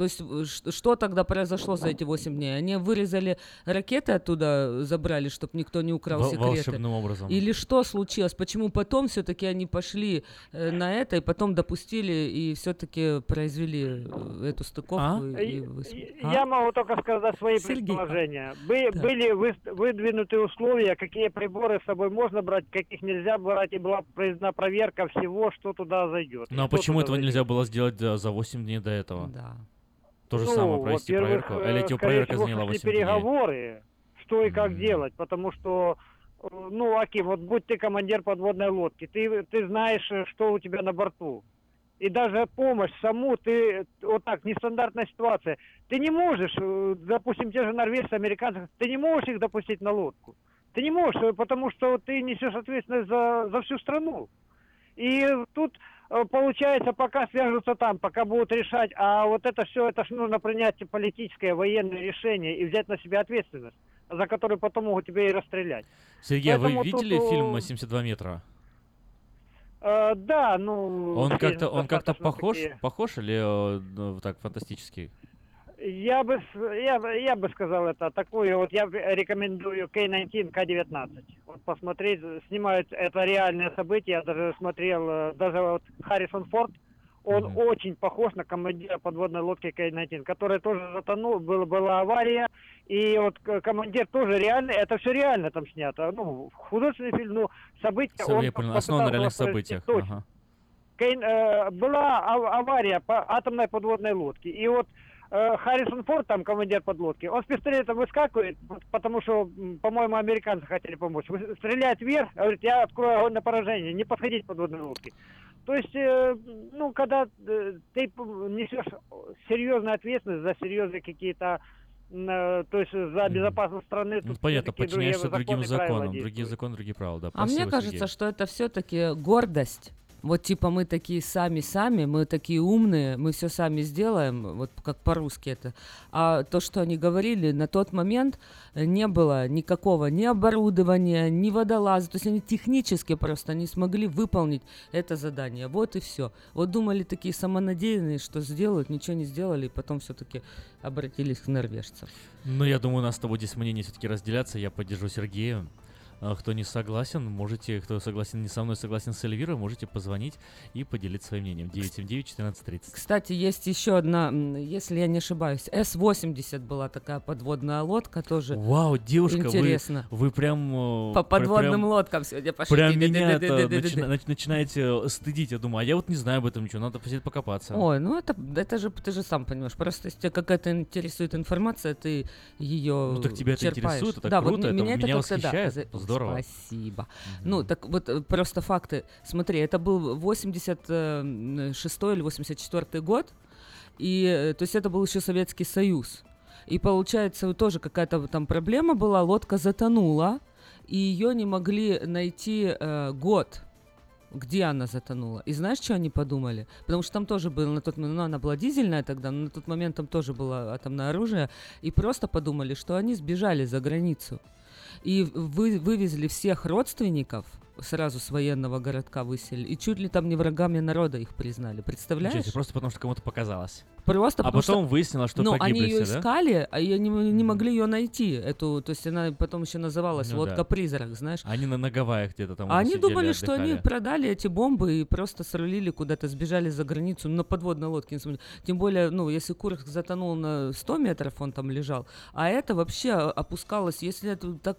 Speaker 2: то есть э, что тогда произошло за эти 8 дней? Они вырезали ракеты оттуда, забрали, чтобы никто не украл секреты?
Speaker 1: волшебным образом.
Speaker 2: Или что случилось? Почему потом все-таки они пошли э, на это и потом допустили и все-таки произвели э, эту стыковку? и- и выс- А?
Speaker 7: Я могу только сказать свои
Speaker 2: Сергей.
Speaker 7: предположения. Бы-
Speaker 2: Так.
Speaker 7: Были вы- выдвинуты условия, какие приборы с собой можно брать, каких нельзя брать, и была произведена проверка всего, что туда зайдет.
Speaker 1: Ну а почему этого
Speaker 7: зайдет.
Speaker 1: нельзя было сделать да, за 8 дней до этого?
Speaker 2: Да.
Speaker 1: То же
Speaker 7: Ну,
Speaker 1: самое, провести проверку. Или эти
Speaker 7: скорее
Speaker 1: проверка заняла
Speaker 7: шли
Speaker 1: 8 дней?
Speaker 7: переговоры, что и как делать, потому что, э, ну, Аким, вот будь ты командир подводной лодки, ты, ты знаешь, э, что у тебя на борту. И даже помощь саму, ты, вот так, нестандартная ситуация, ты не можешь, э, допустим, те же норвежцы, американцы, ты не можешь их допустить на лодку. Ты не можешь, потому что ты несешь ответственность за, за всю страну. И тут получается, пока свяжутся там, пока будут решать, а вот это все, это ж нужно принять политическое, военное решение и взять на себя ответственность, за которую потом могут тебя и расстрелять.
Speaker 1: Сергей, а вы
Speaker 7: Поэтому
Speaker 1: видели
Speaker 7: тут,
Speaker 1: фильм
Speaker 7: э,
Speaker 1: «72 метра»?
Speaker 7: Э, да, ну...
Speaker 1: Он как-то он как-то похож,
Speaker 7: такие-
Speaker 1: похож или э, так фантастический?
Speaker 7: Я бы, я, бы- я бы сказал это такую, вот я рекомендую K-19, К-19. Вот посмотреть, снимают это реальное событие, я даже смотрел, э, даже вот Харрисон Форд, он очень похож на командира подводной лодки К-19, которая тоже затонул, была, была авария, и вот командир тоже реально, это все реально там снято, ну, художественный фильм, ну, события...
Speaker 1: Всё,
Speaker 7: он
Speaker 1: я понял, основано на реальных событиях.
Speaker 7: точно.
Speaker 1: Ага.
Speaker 7: Кейн, э, была ав- авария по атомной подводной лодке. И вот э, Харрисон Форд, там командир подлодки, он с пистолетом выскакивает, потому что, по-моему, американцы хотели помочь. Вы- Стреляет вверх, говорит, я открою огонь на поражение, не подходить подводной лодке. То есть, э, ну, когда э, ты несешь серьезную ответственность за серьезные какие-то, э, то есть за безопасность страны,
Speaker 1: Ну,
Speaker 7: тут
Speaker 1: понятно, подчиняешься другим законам. Другие законы, другие правила, да.
Speaker 2: А мне
Speaker 1: Спасибо,
Speaker 2: кажется,
Speaker 1: Сергей.
Speaker 2: что это все-таки гордость. Вот типа мы такие сами-сами, мы такие умные, мы все сами сделаем, вот как по-русски это. А то, что они говорили, на тот момент не было никакого ни оборудования, ни водолаза. То есть они технически просто не смогли выполнить это задание. Вот и все. Вот думали такие самонадеянные, что сделают, ничего не сделали, и потом все-таки обратились к норвежцам.
Speaker 1: Ну, я думаю, у нас с тобой здесь мнения все-таки разделятся. Я поддержу Сергея. А Кто не согласен, можете, кто согласен не со мной, согласен с Эльвирой, можете позвонить и поделиться своим мнением. 979-1430.
Speaker 2: Кстати, есть еще одна, если я не ошибаюсь, С-80 была такая подводная лодка тоже.
Speaker 1: Вау, девушка, вы-
Speaker 2: Интересно.
Speaker 1: вы, прям... э,
Speaker 2: По подводным
Speaker 1: прям-
Speaker 2: лодкам сегодня пошли.
Speaker 1: Прям меня это
Speaker 2: Ды-ды-ды-ды-ды-ды-ды.
Speaker 1: начина- нач- начинаете э, стыдить. Я думаю, а я вот не знаю об этом ничего, надо посидеть покопаться.
Speaker 2: Ой, ну это, это же ты же сам понимаешь. Просто если тебя какая-то интересует информация, ты ее
Speaker 1: Ну, так тебя это
Speaker 2: черпаешь.
Speaker 1: интересует, это
Speaker 2: да,
Speaker 1: круто,
Speaker 2: вот
Speaker 1: это
Speaker 2: меня это
Speaker 1: меня
Speaker 2: да,
Speaker 1: восхищает.
Speaker 2: за-
Speaker 1: Здорово.
Speaker 2: Спасибо. Ну, так вот э, просто факты. Смотри, это был 86 или 84 год, и э, то есть это был еще Советский Союз. И получается, тоже какая-то там проблема была, лодка затонула, и ее не могли найти э, год, где она затонула. И знаешь, что они подумали? Потому что там тоже было на тот момент, ну, она была дизельная тогда, но на тот момент там тоже было атомное оружие, и просто подумали, что они сбежали за границу. И вы, вывезли всех родственников, сразу с военного городка выселили, и чуть ли там не врагами народа их признали.
Speaker 1: Ничего
Speaker 2: Представляешь?
Speaker 1: себе, просто потому что кому-то показалось.
Speaker 2: Просто
Speaker 1: а потом
Speaker 2: что-
Speaker 1: выяснилось, что
Speaker 2: ну,
Speaker 1: погибли
Speaker 2: они ее
Speaker 1: все, да?
Speaker 2: искали, а ее не, не могли ее найти. Эту, то есть она потом еще называлась
Speaker 1: Ну да.
Speaker 2: лодка-призрак, знаешь.
Speaker 1: Они на, на Гавайях где-то там
Speaker 2: А они
Speaker 1: сидели,
Speaker 2: думали, что они
Speaker 1: отдыхали.
Speaker 2: продали эти бомбы и просто срулили куда-то, сбежали за границу на подводной лодке. Тем более, ну, если Курск затонул на 100 метров, он там лежал, а это вообще опускалось, если это так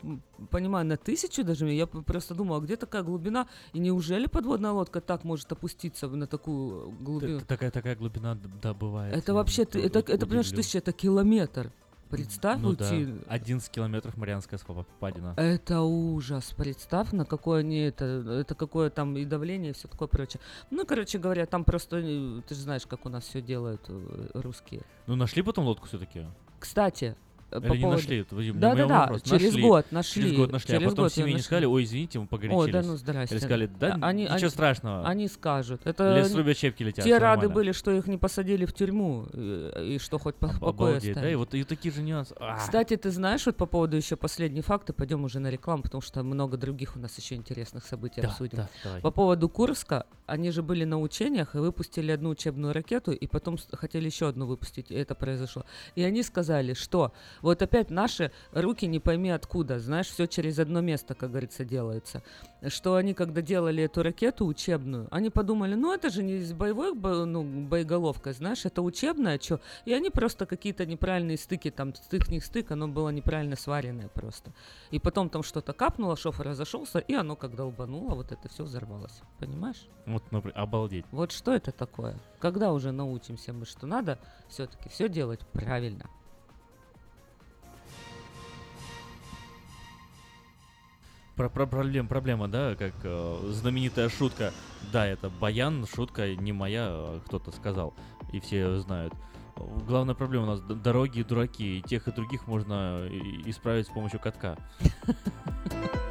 Speaker 2: понимаю, на тысячу даже, я просто думала, где такая глубина, и неужели подводная лодка так может опуститься на такую глубину?
Speaker 1: Т- Такая, такая глубина, да, бывает.
Speaker 2: Это вообще, ты- это, это, понимаешь, тысяча, это километр. Представь,
Speaker 1: Ну да,
Speaker 2: уйти.
Speaker 1: 11 километров Марианская впадина.
Speaker 2: Это ужас. Представь, на какое они это, это какое там и давление, и все такое прочее. Ну, короче говоря, там просто, э, ты же знаешь, как у нас все делают э, русские.
Speaker 1: Ну, нашли потом лодку все-таки?
Speaker 2: Кстати,
Speaker 1: Или
Speaker 2: по
Speaker 1: не
Speaker 2: поводу-
Speaker 1: нашли? Это, Вадим,
Speaker 2: Да, да, да.
Speaker 1: вопрос.
Speaker 2: Через
Speaker 1: Нашли.
Speaker 2: год нашли.
Speaker 1: Через год нашли,
Speaker 2: Через
Speaker 1: а потом
Speaker 2: год
Speaker 1: семье не сказали, ой, извините, мы погорячились.
Speaker 2: Ой, да ну здрасте.
Speaker 1: Или сказали, да,
Speaker 2: А- они-
Speaker 1: ничего
Speaker 2: они-
Speaker 1: страшного.
Speaker 2: Они скажут. Это
Speaker 1: Лес рубят, щепки летят.
Speaker 2: Те рады были, что их не посадили в тюрьму, э, и, что хоть по покое
Speaker 1: Обалдеть, да, и вот и такие же нюансы. А.
Speaker 2: Кстати, ты знаешь вот по поводу еще последние факты, пойдем уже на рекламу, потому что много других у нас еще интересных событий
Speaker 1: Да,
Speaker 2: обсудим.
Speaker 1: да, давай.
Speaker 2: По поводу Курска, они же были на учениях и выпустили одну учебную ракету, и потом хотели еще одну выпустить, и это произошло. И они сказали, что вот опять наши руки не пойми откуда, знаешь, все через одно место, как говорится, делается. Что они, когда делали эту ракету учебную, они подумали, ну это же не с боевой бо- ну, боеголовкой, знаешь, это учебная, что? И они просто какие-то неправильные стыки, там стык не стык, оно было неправильно сваренное просто. И потом там что-то капнуло, шофер разошелся, и оно как долбануло, вот это все взорвалось. Понимаешь?
Speaker 1: Вот, например, обалдеть.
Speaker 2: Вот что это такое? Когда уже научимся мы, что надо все-таки все делать правильно?
Speaker 1: Про, про проблем, проблема, да, как э, знаменитая шутка. Да, это баян, шутка не моя, а кто-то сказал, и все знают. Главная проблема у нас дороги и дураки, и тех и других можно и- исправить с помощью катка. [LAUGHS]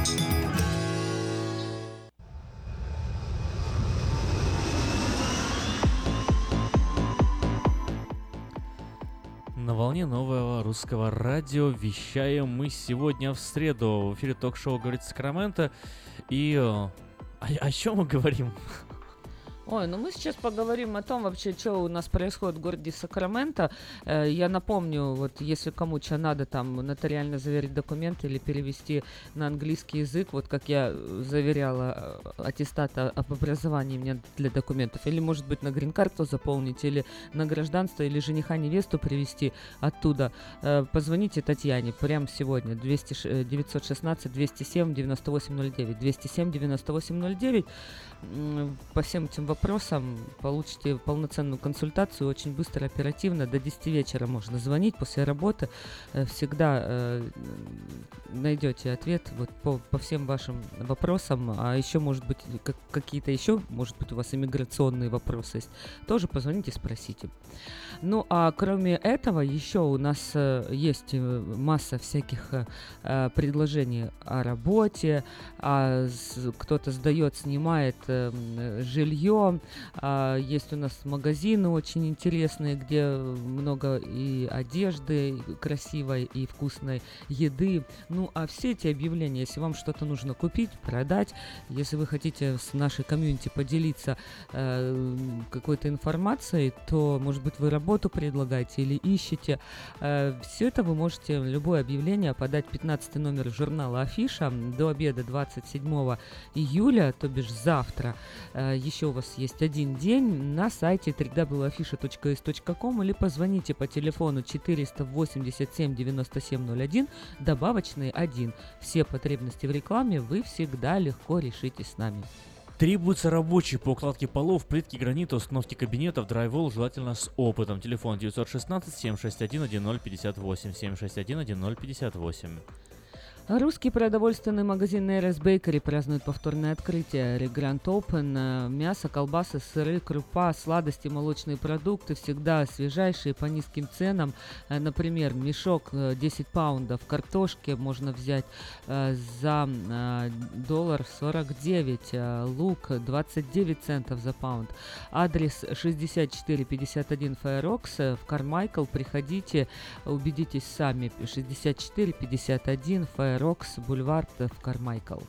Speaker 1: На волне нового русского радио вещаем мы сегодня в среду. В эфире ток-шоу «Говорит Сакраменто». И э, о, о чем мы говорим?
Speaker 2: Ой, ну мы сейчас поговорим о том вообще, что у нас происходит в городе Сакраменто. Э, я напомню, вот если кому что надо там нотариально заверить документы или перевести на английский язык, вот как я заверяла э, аттестат об образовании мне для документов, или может быть на грин-карту заполнить, или на гражданство, или жениха невесту привезти оттуда, э, позвоните Татьяне прямо сегодня. 200, ш- э, 916 207 9809 207 9809 М, по всем этим вопросам получите полноценную консультацию очень быстро, оперативно. До 10 вечера можно звонить после работы. Э, Всегда э, найдете ответ вот по, по всем вашим вопросам. А еще, может быть, как- какие-то еще, может быть, у вас иммиграционные вопросы есть. Тоже позвоните, спросите. Ну, а кроме этого, еще у нас э, есть э, масса всяких э, предложений о работе, а кто-то сдает, снимает жилье. А, есть у нас магазины очень интересные, где много и одежды красивой, и вкусной еды. Ну, а все эти объявления, если вам что-то нужно купить, продать, если вы хотите с нашей комьюнити поделиться какой-то информацией, то, может быть, вы работу предлагаете или ищете. все это вы можете, любое объявление подать 15 номер журнала Афиша до обеда 27 июля, то бишь завтра. Э, еще у вас есть один день на сайте www.afisha.is.com или позвоните по телефону 487 9701, добавочный 1. Все потребности в рекламе вы всегда легко решите с нами.
Speaker 1: Требуется рабочий по укладке полов, плитки гранита, установке кабинетов, драйвол, желательно с опытом. Телефон 916 761 1058 761 1058.
Speaker 2: Русский продовольственный магазин Нейрес Бейкери празднует повторное открытие. Регрант Open. э, Мясо, колбасы, сыры, крупа, сладости, молочные продукты всегда свежайшие по низким ценам. Э, Например, мешок э, 10 паундов картошки можно взять э, за э, доллар 49, э, лук 29 центов за паунд. Адрес 6451 Файрокс э, в Кармайкл. Приходите, убедитесь сами. 6451 Файрокс, бульвар э, в Кармайкл.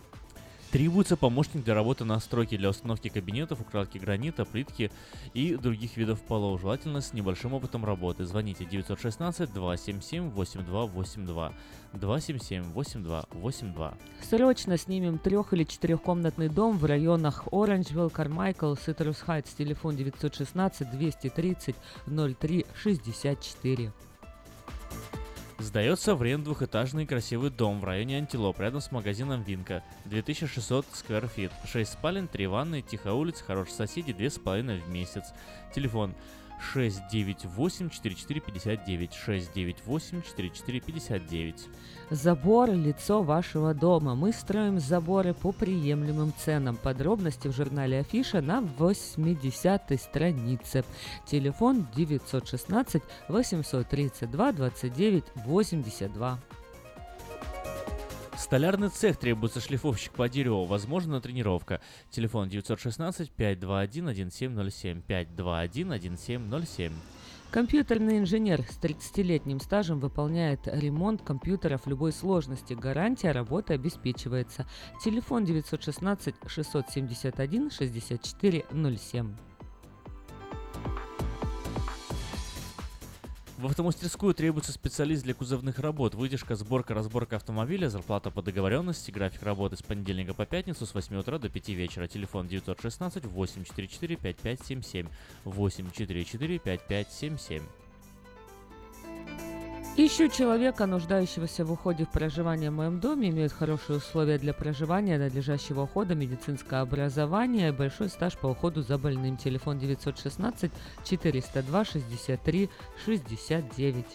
Speaker 1: Требуется помощник для работы на стройке для установки кабинетов, укладки гранита, плитки и других видов полов, желательно с небольшим опытом работы. Звоните 916-277-8282. 277-8282.
Speaker 2: Срочно снимем трех- или четырехкомнатный дом в районах Оранжвилл, Кармайкл, Ситрус Хайтс. Телефон 916 230 03 64.
Speaker 1: Сдается в аренду двухэтажный красивый дом в районе Антилоп, рядом с магазином Винка. 2600 square feet. 6 спален, 3 ванны, тихая улица, хорошие соседи, 2,5 в месяц. Телефон 698-4459, 698-4459.
Speaker 2: Забор – лицо вашего дома. Мы строим заборы по приемлемым ценам. Подробности в журнале Афиша на 80 странице. Телефон 916 832 29 82.
Speaker 1: Столярный цех требуется шлифовщик по дереву. Возможно тренировка. Телефон 916-521-1707. 521-1707.
Speaker 2: Компьютерный инженер с 30-летним стажем выполняет ремонт компьютеров любой сложности. Гарантия работы обеспечивается. Телефон 916 671 6407.
Speaker 1: В автомастерскую требуется специалист для кузовных работ. Выдержка, сборка, разборка автомобиля, зарплата по договоренности, график работы с понедельника по пятницу с 8 утра до 5 вечера. Телефон 916 844 5577 844 5577.
Speaker 2: Ищу человека, нуждающегося в уходе в проживание в моем доме, имеют хорошие условия для проживания, надлежащего ухода, медицинское образование, большой стаж по уходу за больным. Телефон 916 402 63 69.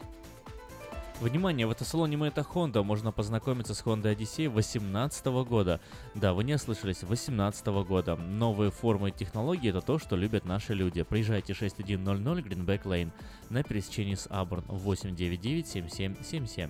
Speaker 1: Внимание, в автосалоне Мэйта Honda можно познакомиться с Honda Odyssey 2018 года. Да, вы не ослышались, 2018 года. Новые формы и технологии – это то, что любят наши люди. Приезжайте 6100 Greenback Lane на пересечении с Абурн 899-7777.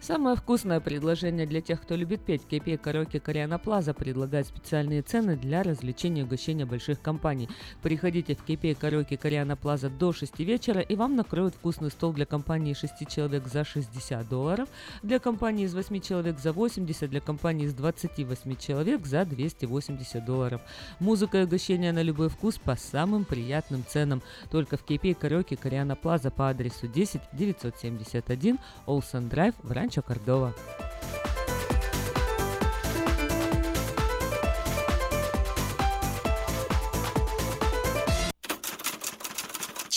Speaker 2: Самое вкусное предложение для тех, кто любит петь. KP Караоке Кориана Плаза предлагает специальные цены для развлечения и угощения больших компаний. Приходите в KP Караоке Кориана Плаза до 6 вечера, и вам накроют вкусный стол для компании 6 человек за 60 долларов, для компании из 8 человек за 80, для компании из 28 человек за 280 долларов. Музыка и угощения на любой вкус по самым приятным ценам. Только в KP Караоке Кориана Плаза по адресу 10 971 Олсен Драйв в Ранчо Кордова.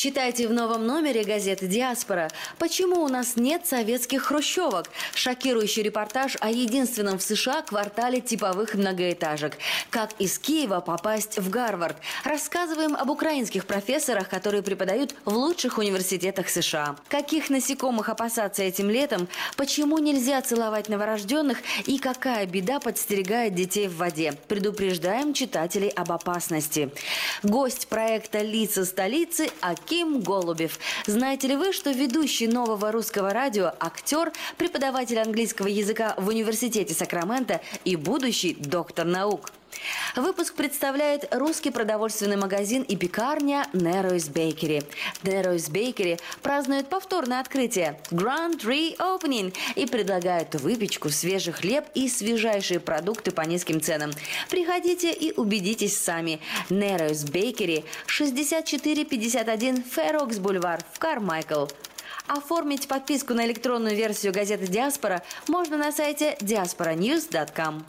Speaker 13: Читайте в новом номере газеты «Диаспора». Почему у нас нет советских хрущевок? Шокирующий репортаж о единственном в США квартале типовых многоэтажек. Как из Киева попасть в Гарвард? Рассказываем об украинских профессорах, которые преподают в лучших университетах США. Каких насекомых опасаться этим летом? Почему нельзя целовать новорожденных? И какая беда подстерегает детей в воде? Предупреждаем читателей об опасности. Гость проекта «Лица столицы» Аким Голубев. Знаете ли вы, что ведущий нового русского радио, актер, преподаватель английского языка в университете Сакрамента и будущий доктор наук? Выпуск представляет русский продовольственный магазин и пекарня Narrows Bakery. Narrows Bakery празднует повторное открытие Grand Reopening и предлагает выпечку, свежий хлеб и свежайшие продукты по низким ценам. Приходите и убедитесь сами. Narrows Bakery 6451 Фэрокс Бульвар в Кармайкл. Оформить подписку на электронную версию газеты «Диаспора» можно на сайте diasporanews.com.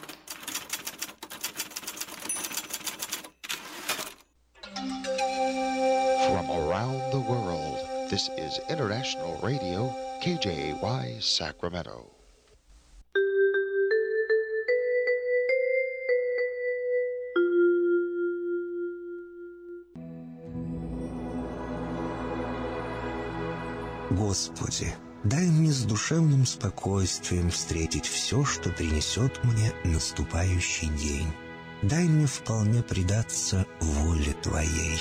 Speaker 14: around the world. This is International Radio, KJY Sacramento.
Speaker 15: Господи, дай мне с душевным спокойствием встретить все, что принесет мне наступающий день. Дай мне вполне предаться воле Твоей.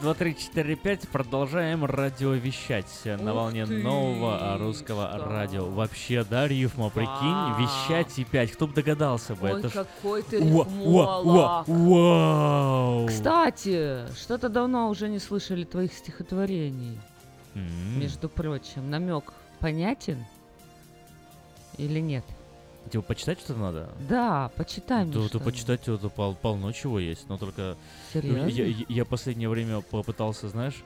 Speaker 1: Два, три, четыре, пять. Продолжаем радиовещать на волне нового русского радио. Вообще, да, рифма, прикинь, вещать и пять. Кто бы догадался бы?
Speaker 2: Ой, какой ты.
Speaker 1: Вау!
Speaker 2: Кстати, что-то давно уже не слышали твоих стихотворений. Между прочим, намек понятен или нет?
Speaker 1: Типа, почитать что-то надо?
Speaker 2: Да, почитай мне
Speaker 1: То, почитать это пол- полно чего есть, но только...
Speaker 2: Серьезно?
Speaker 1: Я, я- я последнее время попытался, знаешь,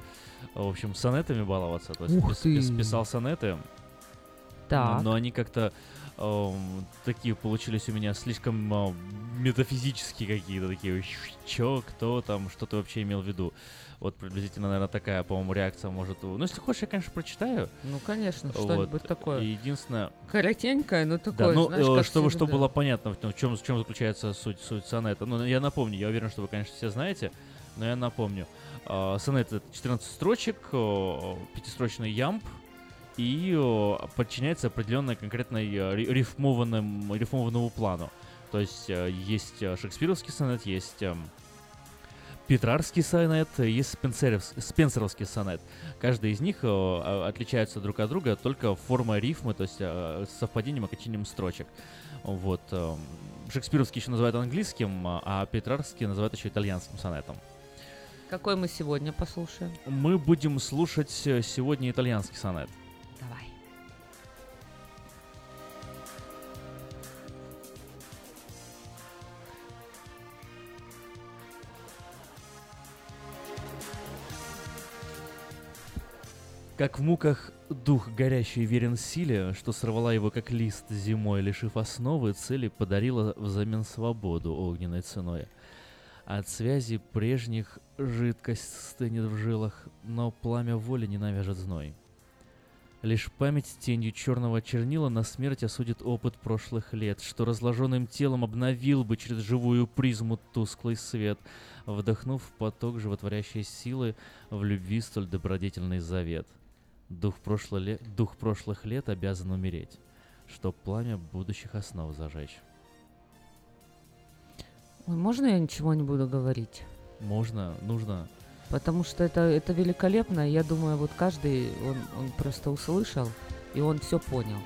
Speaker 1: в общем, сонетами баловаться. То есть
Speaker 2: Ух ты.
Speaker 1: пис- писал сонеты,
Speaker 2: Так.
Speaker 1: но они как-то эм, такие получились у меня слишком э, метафизические какие-то такие. Чё, кто там, что ты вообще имел в виду? Вот приблизительно, наверное, такая, по-моему, реакция может... Ну, если хочешь, я, конечно, прочитаю.
Speaker 2: Ну, конечно,
Speaker 1: Вот.
Speaker 2: что-нибудь такое.
Speaker 1: И единственное...
Speaker 2: Коротенькое, но
Speaker 1: Да,
Speaker 2: такое,
Speaker 1: ну,
Speaker 2: знаешь,
Speaker 1: э,
Speaker 2: как
Speaker 1: чтобы, чтобы
Speaker 2: всегда.
Speaker 1: было понятно, в чем, в чем заключается суть, суть сонета. Ну, я напомню, я уверен, что вы, конечно, все знаете, но я напомню. А, сонет — это 14 строчек, пятистрочный ямб, и подчиняется определенной конкретной э, ри- рифмованным, рифмованному плану. То есть э, есть шекспировский сонет, есть эм, Петрарский сонет, есть Спенсеров- Спенсеровский сонет. Каждый из них э, отличается друг от друга только формой рифмы, то есть э, совпадением окончанием строчек. Вот. эм, Шекспировский еще называют английским, а- а Петрарский называют еще итальянским сонетом.
Speaker 2: Какой мы сегодня послушаем?
Speaker 1: Мы будем слушать э, сегодня итальянский сонет. Как в муках дух горящий верен силе, что сорвала его как лист зимой, лишив основы, цели подарила взамен свободу огненной ценой. От связи прежних жидкость стынет в жилах, но пламя воли не навяжет зной. Лишь память тенью черного чернила на смерть осудит опыт прошлых лет, что разложенным телом обновил бы через живую призму тусклый свет, вдохнув поток животворящей силы в любви столь добродетельный завет. Дух, прошло Дух прошлых лет обязан умереть, чтоб пламя будущих основ зажечь.
Speaker 2: Ой, можно я ничего не буду говорить?
Speaker 1: Можно, нужно.
Speaker 2: Потому что это, это великолепно. Я думаю, вот каждый, он, он просто услышал, и он все понял.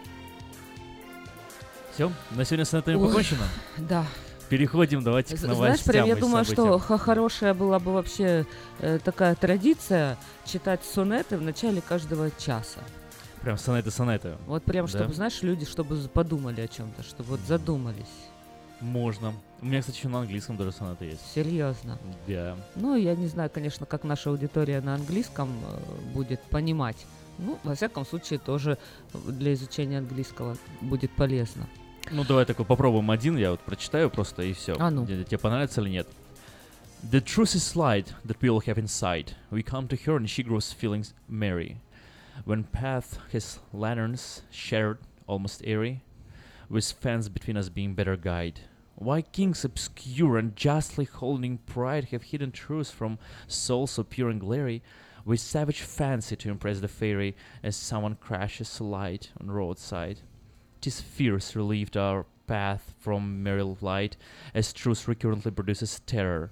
Speaker 1: Все, на сегодня с
Speaker 2: Ой,
Speaker 1: покончено. [LAUGHS]
Speaker 2: Да.
Speaker 1: Переходим, давайте к новостям
Speaker 2: Знаешь, прям я думаю, что
Speaker 1: событиям.
Speaker 2: хорошая была бы вообще э, такая традиция читать сонеты в начале каждого часа.
Speaker 1: Прям сонеты-сонеты.
Speaker 2: Вот прям,
Speaker 1: Да?
Speaker 2: чтобы, знаешь, люди, чтобы подумали о чем-то, чтобы вот задумались.
Speaker 1: Можно. У меня, кстати, еще на английском даже сонеты есть.
Speaker 2: Серьезно.
Speaker 1: Да.
Speaker 2: Ну, я не знаю, конечно, как наша аудитория на английском э, будет понимать. Ну, во всяком случае, тоже для изучения английского будет полезно.
Speaker 1: Ну, давай такой попробуем один, я вот прочитаю просто и все.
Speaker 2: А ну.
Speaker 1: Тебе понравится или нет? The truth is light that we all have inside. We come to her and she grows feelings merry. When path his lanterns shared, almost airy, with fence between us being better guide. Why kings obscure and justly holding pride have hidden truths from souls so pure and glary, with savage fancy to impress the fairy as someone crashes light on roadside. Tis fierce relieved our path from merry light, as truth recurrently produces terror.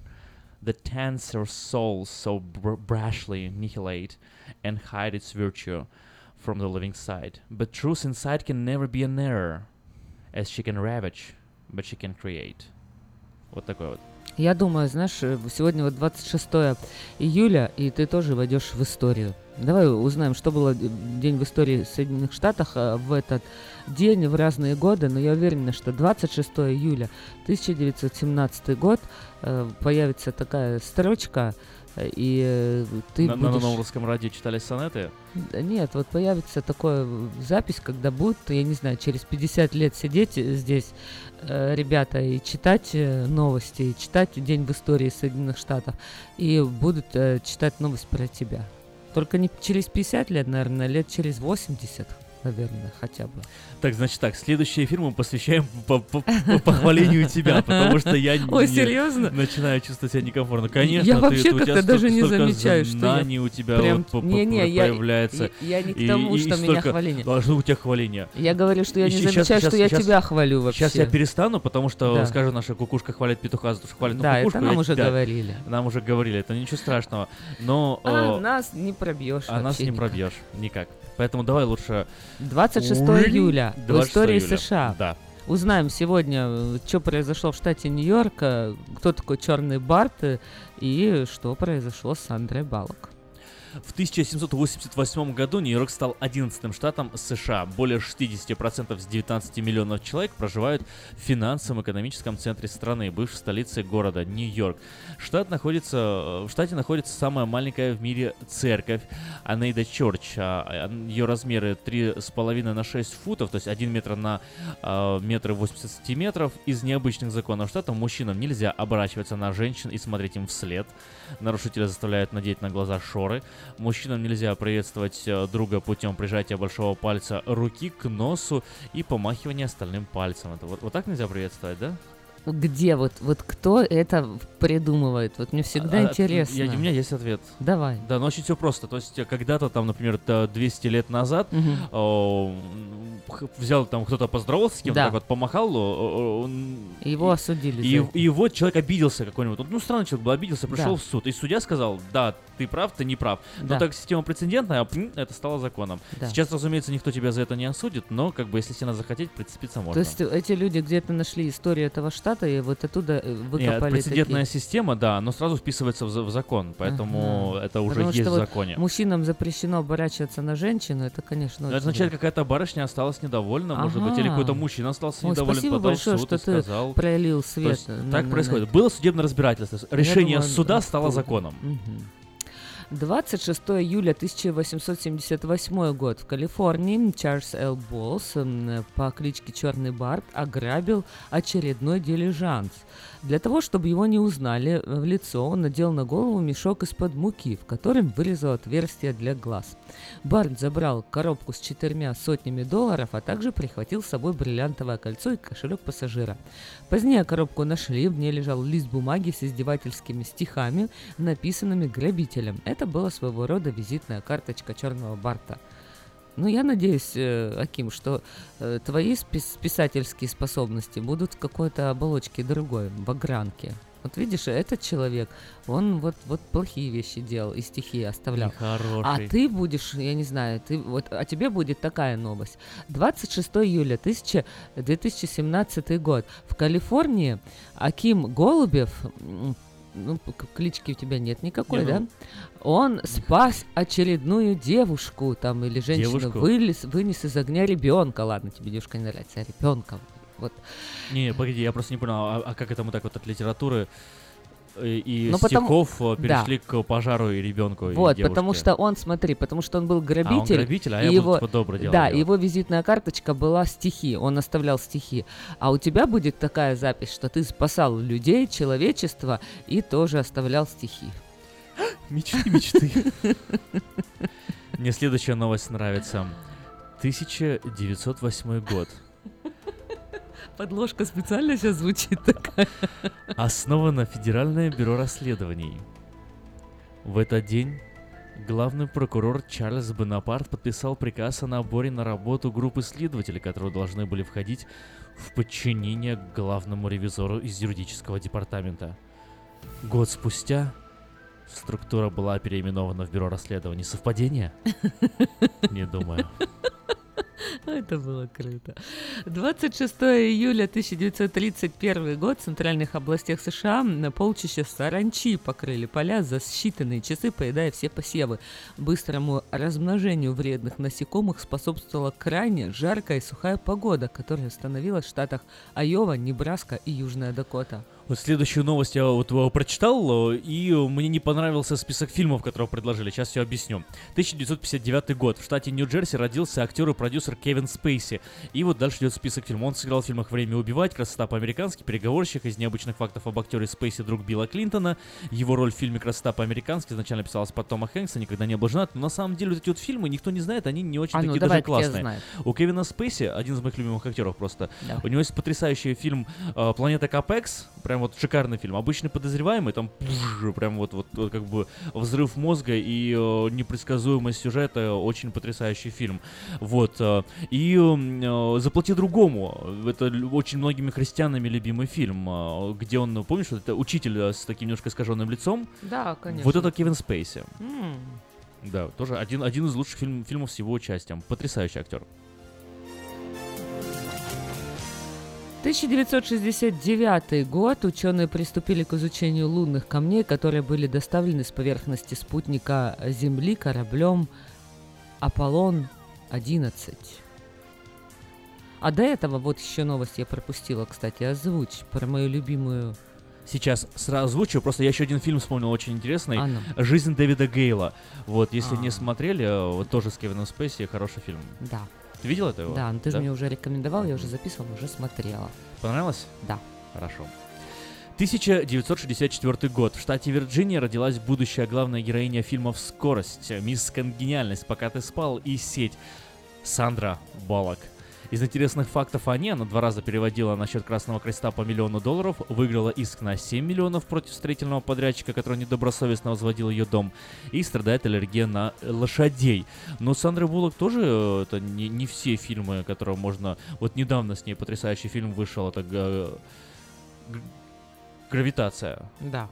Speaker 1: The tents our souls so br- brashly annihilate, and hide its virtue from the living sight. But truth inside can never be an error, as she can ravage, but she can create. Вот такой вот.
Speaker 2: Я думаю, знаешь, э, сегодня вот 26 июля, и ты тоже войдешь в историю. Давай узнаем, что было день в истории Соединенных Штатах а, в этот день, в разные годы, но я уверена, что 26 июля 1917 год э, появится такая строчка, э, и э, ты
Speaker 1: на, на
Speaker 2: будешь...
Speaker 1: новом русском радио читали сонеты?
Speaker 2: Нет, вот появится такая в- запись, когда будут, я не знаю, через 50 лет сидеть э, здесь э, ребята и читать э, новости, и читать День в истории Соединенных Штатов, и будут э, читать новость про тебя. Только не через 50 лет, наверное, лет через 80, наверное, хотя бы.
Speaker 1: Так, значит так, следующий эфир мы посвящаем по, по- по похвалению тебя, потому что я
Speaker 2: Ой,
Speaker 1: не-
Speaker 2: серьезно?
Speaker 1: начинаю чувствовать себя некомфортно. Конечно,
Speaker 2: Я
Speaker 1: ты-
Speaker 2: вообще как-то даже не замечаю, что я
Speaker 1: у тебя
Speaker 2: я-
Speaker 1: появляется.
Speaker 2: я- не к тому, что меня хваление.
Speaker 1: Должно у тебя хваление.
Speaker 2: Я говорю, что я не замечаю, что я тебя хвалю вообще.
Speaker 1: Сейчас я перестану, потому что, скажу, наша кукушка хвалит петуха за то, что хвалит
Speaker 2: Да, это нам уже говорили.
Speaker 1: Нам уже говорили, это ничего страшного. Но
Speaker 2: А нас не пробьешь
Speaker 1: а нас не пробьешь никак. Поэтому давай лучше...
Speaker 2: 26
Speaker 1: Уи-
Speaker 2: июля в
Speaker 1: 26
Speaker 2: истории
Speaker 1: июля.
Speaker 2: США.
Speaker 1: Да.
Speaker 2: Узнаем сегодня, что произошло в штате Нью-Йорк, э, кто такой Черный Барт э, и что произошло с Андрей Балок.
Speaker 1: В 1788 году Нью-Йорк стал 11 штатом США. Более 60% из 19 миллионов человек проживают в финансовом экономическом центре страны, бывшей столице города Нью-Йорк. Штат находится, э, в штате находится самая маленькая в мире церковь Анейда Чорч. А, а, Ее размеры 3,5 на 6 футов, то есть 1 метр на а, метр 80 сантиметров. Из необычных законов штата мужчинам нельзя оборачиваться на женщин и смотреть им вслед. Нарушителя заставляют надеть на глаза шоры. Мужчинам нельзя приветствовать э, друга путем прижатия большого пальца руки к носу и помахивания остальным пальцем. Это вот, вот так нельзя приветствовать, да?
Speaker 2: Где вот, вот кто это придумывает? Вот мне всегда
Speaker 1: А,
Speaker 2: интересно.
Speaker 1: я- у меня есть ответ.
Speaker 2: Давай.
Speaker 1: Да, но очень все просто. То есть э, когда-то там, например, т- 200 лет назад
Speaker 2: Мгм.
Speaker 1: о, х- взял там кто-то поздоровался с кем-то,
Speaker 2: Да.
Speaker 1: так вот помахал, о, о, он-
Speaker 2: Его осудили
Speaker 1: И,
Speaker 2: за это.
Speaker 1: и вот человек обиделся какой-нибудь. Ну, странный человек был, обиделся, пришел
Speaker 2: Да.
Speaker 1: в суд. И судья сказал, да, ты прав, ты не прав.
Speaker 2: Да.
Speaker 1: Но так система прецедентная, пм, это стало законом.
Speaker 2: Да.
Speaker 1: Сейчас, разумеется, никто тебя за это не осудит, но как бы если сильно захотеть, прицепиться можно.
Speaker 2: То есть эти люди где-то нашли историю этого штата и вот оттуда э,
Speaker 1: Нет,
Speaker 2: выкопали
Speaker 1: прецедентная
Speaker 2: такие.
Speaker 1: система, да, но сразу вписывается в, в закон, поэтому
Speaker 2: Ага.
Speaker 1: это уже
Speaker 2: Потому
Speaker 1: есть
Speaker 2: что
Speaker 1: в
Speaker 2: вот
Speaker 1: законе.
Speaker 2: Мужчинам запрещено оборачиваться на женщину, это, конечно,
Speaker 1: это означает, какая-то барышня осталась недовольна, может быть, или
Speaker 2: Ага.
Speaker 1: какой-то мужчина остался
Speaker 2: Ой,
Speaker 1: недоволен,
Speaker 2: спасибо
Speaker 1: подал
Speaker 2: большое,
Speaker 1: суд
Speaker 2: что
Speaker 1: и
Speaker 2: ты
Speaker 1: сказал.
Speaker 2: пролил
Speaker 1: То
Speaker 2: свет
Speaker 1: есть
Speaker 2: на-
Speaker 1: так
Speaker 2: на-
Speaker 1: происходит.
Speaker 2: на-
Speaker 1: Было судебное разбирательство. Решение
Speaker 2: думаю,
Speaker 1: суда стало законом.
Speaker 2: Мгм. 26 июля 1878 год. В Калифорнии Чарльз Л. Болс по кличке Черный Барт ограбил очередной дилижанс. Для того, чтобы его не узнали в лицо, он надел на голову мешок из-под муки, в котором вырезал отверстие для глаз. Барт забрал коробку с четырьмя сотнями долларов, а также прихватил с собой бриллиантовое кольцо и кошелек пассажира. Позднее коробку нашли, в ней лежал лист бумаги с издевательскими стихами, написанными грабителем. Это была своего рода визитная карточка черного Барта. Ну, я надеюсь, э, Аким, что э, твои спис- писательские способности будут в какой-то оболочке другой, багранке. Вот видишь, этот человек, он вот, вот плохие вещи делал и стихи оставлял. А
Speaker 1: Нехороший.
Speaker 2: ты будешь, я не знаю, ты вот, а тебе будет такая новость. 26 июля 1000 2017 год. В Калифорнии Аким Голубев, ну, клички у тебя нет никакой,
Speaker 1: Не,
Speaker 2: да?
Speaker 1: ну.
Speaker 2: Он спас очередную девушку там или женщину,
Speaker 1: Девушку?
Speaker 2: вылез, вынес из огня ребенка. Ладно, тебе девушка не нравится, а ребенка. Вот.
Speaker 1: Не, погоди, я просто не понял, а, а как это мы так вот от литературы и, и
Speaker 2: Ну, потому-
Speaker 1: стихов э,
Speaker 2: да.
Speaker 1: перешли к пожару и ребенку
Speaker 2: Вот,
Speaker 1: и
Speaker 2: потому что он, смотри, потому что он был грабитель.
Speaker 1: грабитель, а
Speaker 2: и
Speaker 1: я буду,
Speaker 2: его,
Speaker 1: типа, доброе дело
Speaker 2: Да,
Speaker 1: делать.
Speaker 2: его визитная карточка была стихи, он оставлял стихи. А у тебя будет такая запись, что ты спасал людей, человечество и тоже оставлял стихи. [GASPS]
Speaker 1: Мечты, мечты. Мне следующая новость нравится. 1908 год.
Speaker 2: Подложка специально сейчас звучит такая.
Speaker 1: Основано Федеральное бюро расследований. В этот день главный прокурор Чарльз Бонапарт подписал приказ о наборе на работу группы следователей, которые должны были входить в подчинение главному ревизору из юридического департамента. Год спустя структура была переименована в бюро расследований. Совпадение? [LAUGHS] Не думаю. [LAUGHS]
Speaker 2: Это было круто. 26 июля 1931 год в центральных областях США на полчища саранчи покрыли поля за считанные часы, поедая все посевы. Быстрому размножению вредных насекомых способствовала крайне жаркая и сухая погода, которая установилась в штатах Айова, Небраска и Южная Дакота.
Speaker 1: Вот следующую новость я вот э, прочитал, э, и мне не понравился список фильмов, которые предложили. Сейчас все объясню. 1959 год. В штате Нью-Джерси родился актер и продюсер Кевин Спейси. И вот дальше идет список фильмов. Он сыграл в фильмах «Время убивать», «Красота по-американски», «Переговорщик», «Из необычных фактов об актере Спейси друг Билла Клинтона». Его роль в фильме «Красота по-американски» изначально писалась под Тома Хэнкса, никогда не был женат. Но на самом деле вот эти вот фильмы никто не знает, они не очень
Speaker 2: А ну,
Speaker 1: такие
Speaker 2: давай,
Speaker 1: даже классные. У Кевина Спейси, один из моих любимых актеров просто,
Speaker 2: Да.
Speaker 1: у него есть потрясающий фильм э, «Планета Капекс», прям вот шикарный фильм. Обычный подозреваемый, там пфф, прям вот, вот, вот как бы взрыв мозга и э, непредсказуемость сюжета, очень потрясающий фильм. Вот. э, и э, «Заплати другому», это очень многими христианами любимый фильм, э, где он, помнишь, вот это учитель с таким немножко искаженным лицом?
Speaker 2: Да, конечно.
Speaker 1: Вот это Кевин Спейси.
Speaker 2: М.
Speaker 1: Да, тоже один, один из лучших фильм- фильмов с его участием. Потрясающий актер.
Speaker 2: 1969 год ученые приступили к изучению лунных камней, которые были доставлены с поверхности спутника Земли кораблем Аполлон-11. А до этого вот еще новость я пропустила, кстати, озвучь про мою любимую...
Speaker 1: Сейчас сразу озвучу, просто я еще один фильм вспомнил очень интересный.
Speaker 2: А ну.
Speaker 1: «Жизнь Дэвида Гейла». Вот, если
Speaker 2: А.
Speaker 1: не смотрели, э, вот тоже с Кевином Спейси, хороший фильм.
Speaker 2: Да.
Speaker 1: Ты видел это его?
Speaker 2: Да, ну ты же мне уже рекомендовал, я уже записывал, уже смотрела.
Speaker 1: Понравилось?
Speaker 2: Да.
Speaker 1: Хорошо. 1964 год. В штате Вирджиния родилась будущая главная героиня фильмов «Скорость», «Мисс Конгениальность», «Пока ты спал» и «Сеть» Сандра Баллок. Из интересных фактов о ней она два раза переводила на счет Красного Креста по миллиону долларов, выиграла иск на 7 миллионов против строительного подрядчика, который недобросовестно возводил ее дом, и страдает аллергия на лошадей. Но Сандры Буллок тоже э, это не, не все фильмы, которые можно... Вот недавно с ней потрясающий фильм вышел, это г- «Гравитация».
Speaker 2: Да.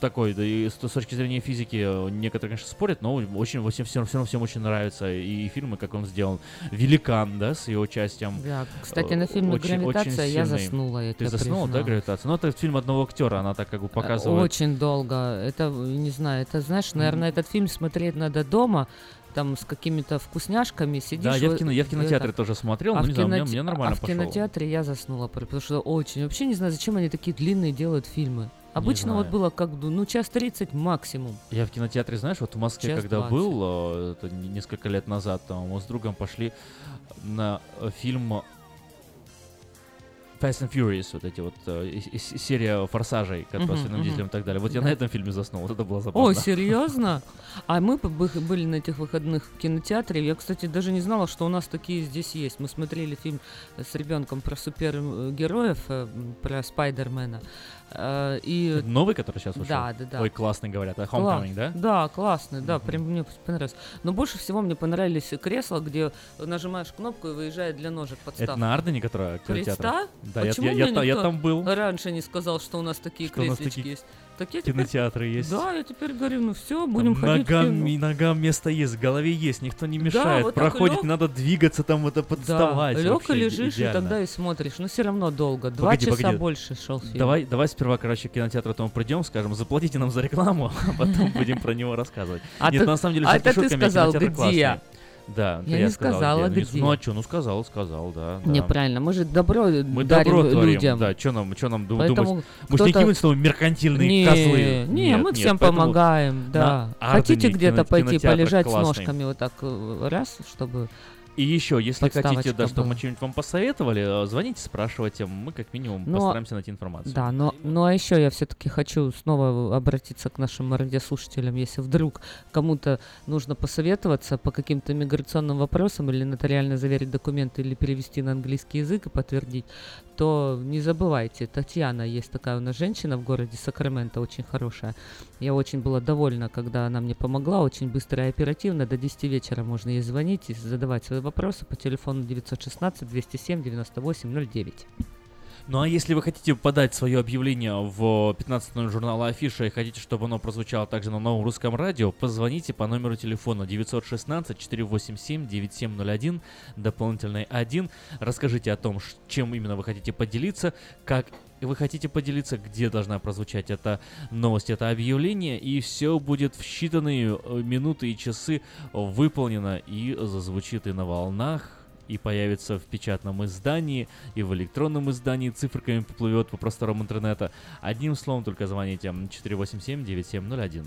Speaker 1: Такой, да и с, с точки зрения физики э, некоторые, конечно, спорят, но очень, всем, всем, всем, всем очень нравятся и фильмы, как он сделан. «Великан», да, с его участием.
Speaker 2: Да, кстати, на фильме
Speaker 1: Очень-
Speaker 2: «Гравитация»
Speaker 1: очень
Speaker 2: я заснула, я
Speaker 1: Ты заснула, да,
Speaker 2: признаюсь.
Speaker 1: «Гравитация»? Ну, это фильм одного актера, она так как бы
Speaker 2: Э,
Speaker 1: показывает.
Speaker 2: Очень долго. Это, не знаю, это, знаешь, наверное, этот фильм смотреть надо дома, там с какими-то вкусняшками сидишь.
Speaker 1: Да, я в, кино, я в кинотеатре
Speaker 2: это.
Speaker 1: тоже смотрел,
Speaker 2: А
Speaker 1: но
Speaker 2: в
Speaker 1: не знаю, мне, мне нормально
Speaker 2: а в
Speaker 1: пошло.
Speaker 2: кинотеатре я заснула, потому что очень. Вообще не знаю, зачем они такие длинные делают фильмы. Обычно вот было как, бы, ну, час 30 максимум.
Speaker 1: Я в кинотеатре, знаешь, вот в Москве,
Speaker 2: Час
Speaker 1: когда
Speaker 2: 20.
Speaker 1: был, э, это не- несколько лет назад, там, мы с другом пошли на э, фильм Fast and Furious, вот эти вот э, серия форсажей, которые с
Speaker 2: Мгм,
Speaker 1: Вином. Дизелем и так далее. Вот я на этом фильме заснул, вот это было забавно.
Speaker 2: О, серьезно? [LAUGHS] А мы были на этих выходных в кинотеатре. Я, кстати, даже не знала, что у нас такие здесь есть. Мы смотрели фильм с ребенком про супергероев, э, про Спайдермена. Э, И
Speaker 1: Новый, который сейчас вышел?
Speaker 2: Да, да, да.
Speaker 1: Ой, классный, говорят. А
Speaker 2: Класс.
Speaker 1: Homecoming, да?
Speaker 2: Да, классный, да, прям мне понравилось. Но больше всего мне понравились кресла, где нажимаешь кнопку и выезжает для ножек подставка.
Speaker 1: Это на Ардене, которая?
Speaker 2: Креста?
Speaker 1: Да, я,
Speaker 2: Почему
Speaker 1: я, я, я
Speaker 2: никто
Speaker 1: там был.
Speaker 2: Раньше не сказал, что у нас такие
Speaker 1: Что нас
Speaker 2: креслички
Speaker 1: такие
Speaker 2: есть. Так я теперь-
Speaker 1: Кинотеатры есть.
Speaker 2: Да, я теперь говорю, ну все,
Speaker 1: Там
Speaker 2: будем ходить в
Speaker 1: ногам, и ногам место есть, в голове есть, никто не мешает.
Speaker 2: вот так
Speaker 1: Проходит,
Speaker 2: лёг.
Speaker 1: надо двигаться, там это подставать.
Speaker 2: Да, лег и лежишь, и
Speaker 1: идеально.
Speaker 2: тогда и смотришь. Но все равно долго. Два
Speaker 1: Погоди,
Speaker 2: часа
Speaker 1: погоди.
Speaker 2: больше шел фильм.
Speaker 1: Давай, давай сперва, короче, к кинотеатру этому придем, скажем, заплатите нам за рекламу, [LAUGHS] а потом будем про него рассказывать.
Speaker 2: А
Speaker 1: Нет,
Speaker 2: ты-
Speaker 1: на самом деле,
Speaker 2: а это ты сказал, где?
Speaker 1: Да,
Speaker 2: Я
Speaker 1: это
Speaker 2: не сказала,
Speaker 1: где.
Speaker 2: где.
Speaker 1: Ну а что, ну сказал, сказал, да. да.
Speaker 2: Неправильно, мы же добро
Speaker 1: Мы
Speaker 2: дарим
Speaker 1: добро творим,
Speaker 2: людям.
Speaker 1: да, что нам, что нам
Speaker 2: Поэтому
Speaker 1: думать? Мы же не
Speaker 2: кто-то-
Speaker 1: какие-нибудь с тобой меркантильные
Speaker 2: Не,
Speaker 1: козлы.
Speaker 2: Не,
Speaker 1: Нет,
Speaker 2: мы всем помогаем, да. Хотите где-то пойти полежать с
Speaker 1: классный.
Speaker 2: ножками вот так э, раз, чтобы...
Speaker 1: И еще, если хотите, да, чтобы мы что-нибудь вам посоветовали, э, звоните, спрашивайте, мы как минимум
Speaker 2: Но-
Speaker 1: постараемся найти информацию.
Speaker 2: Да, но, ну а еще я все-таки хочу снова обратиться к нашим радиослушателям, если вдруг кому-то нужно посоветоваться по каким-то миграционным вопросам или нотариально заверить документы или перевести на английский язык и подтвердить, то не забывайте, Татьяна есть такая у нас женщина в городе Сакраменто, очень хорошая. Я очень была довольна, когда она мне помогла, очень быстро и оперативно. До 10 вечера можно ей звонить и задавать свои вопросы по телефону 916 207 98 09.
Speaker 1: Ну а если вы хотите подать свое объявление в 15 номер журнала Афиша и хотите, чтобы оно прозвучало также на новом русском радио, позвоните по номеру телефона 916-487-9701, дополнительный 1. Расскажите о том, чем именно вы хотите поделиться, как вы хотите поделиться, где должна прозвучать эта новость, это объявление, и все будет в считанные э, минуты и часы выполнено и зазвучит и на волнах, и появится в печатном издании, и в электронном издании циферками поплывет по просторам интернета. Одним словом, только звоните 487-9701.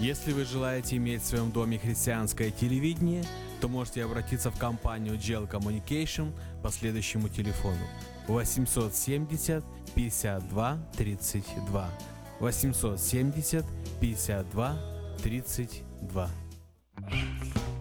Speaker 16: Если вы желаете иметь в своем доме христианское телевидение, то можете обратиться в компанию Gel Communication по следующему телефону. 870 52 32 870 52 32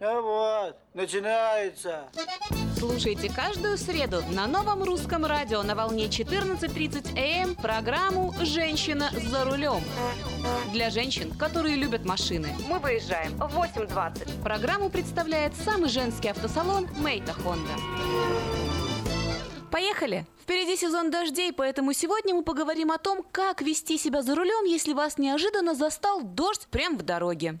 Speaker 17: Ну вот, начинается.
Speaker 18: Слушайте каждую среду на новом русском радио на волне 14.30 АМ программу «Женщина за рулем». Для женщин, которые любят машины. Мы выезжаем в 8.20. Программу представляет самый женский автосалон «Мейта Хонда». Поехали! Впереди сезон дождей, поэтому сегодня мы поговорим о том, как вести себя за рулем, если вас неожиданно застал дождь прямо в дороге.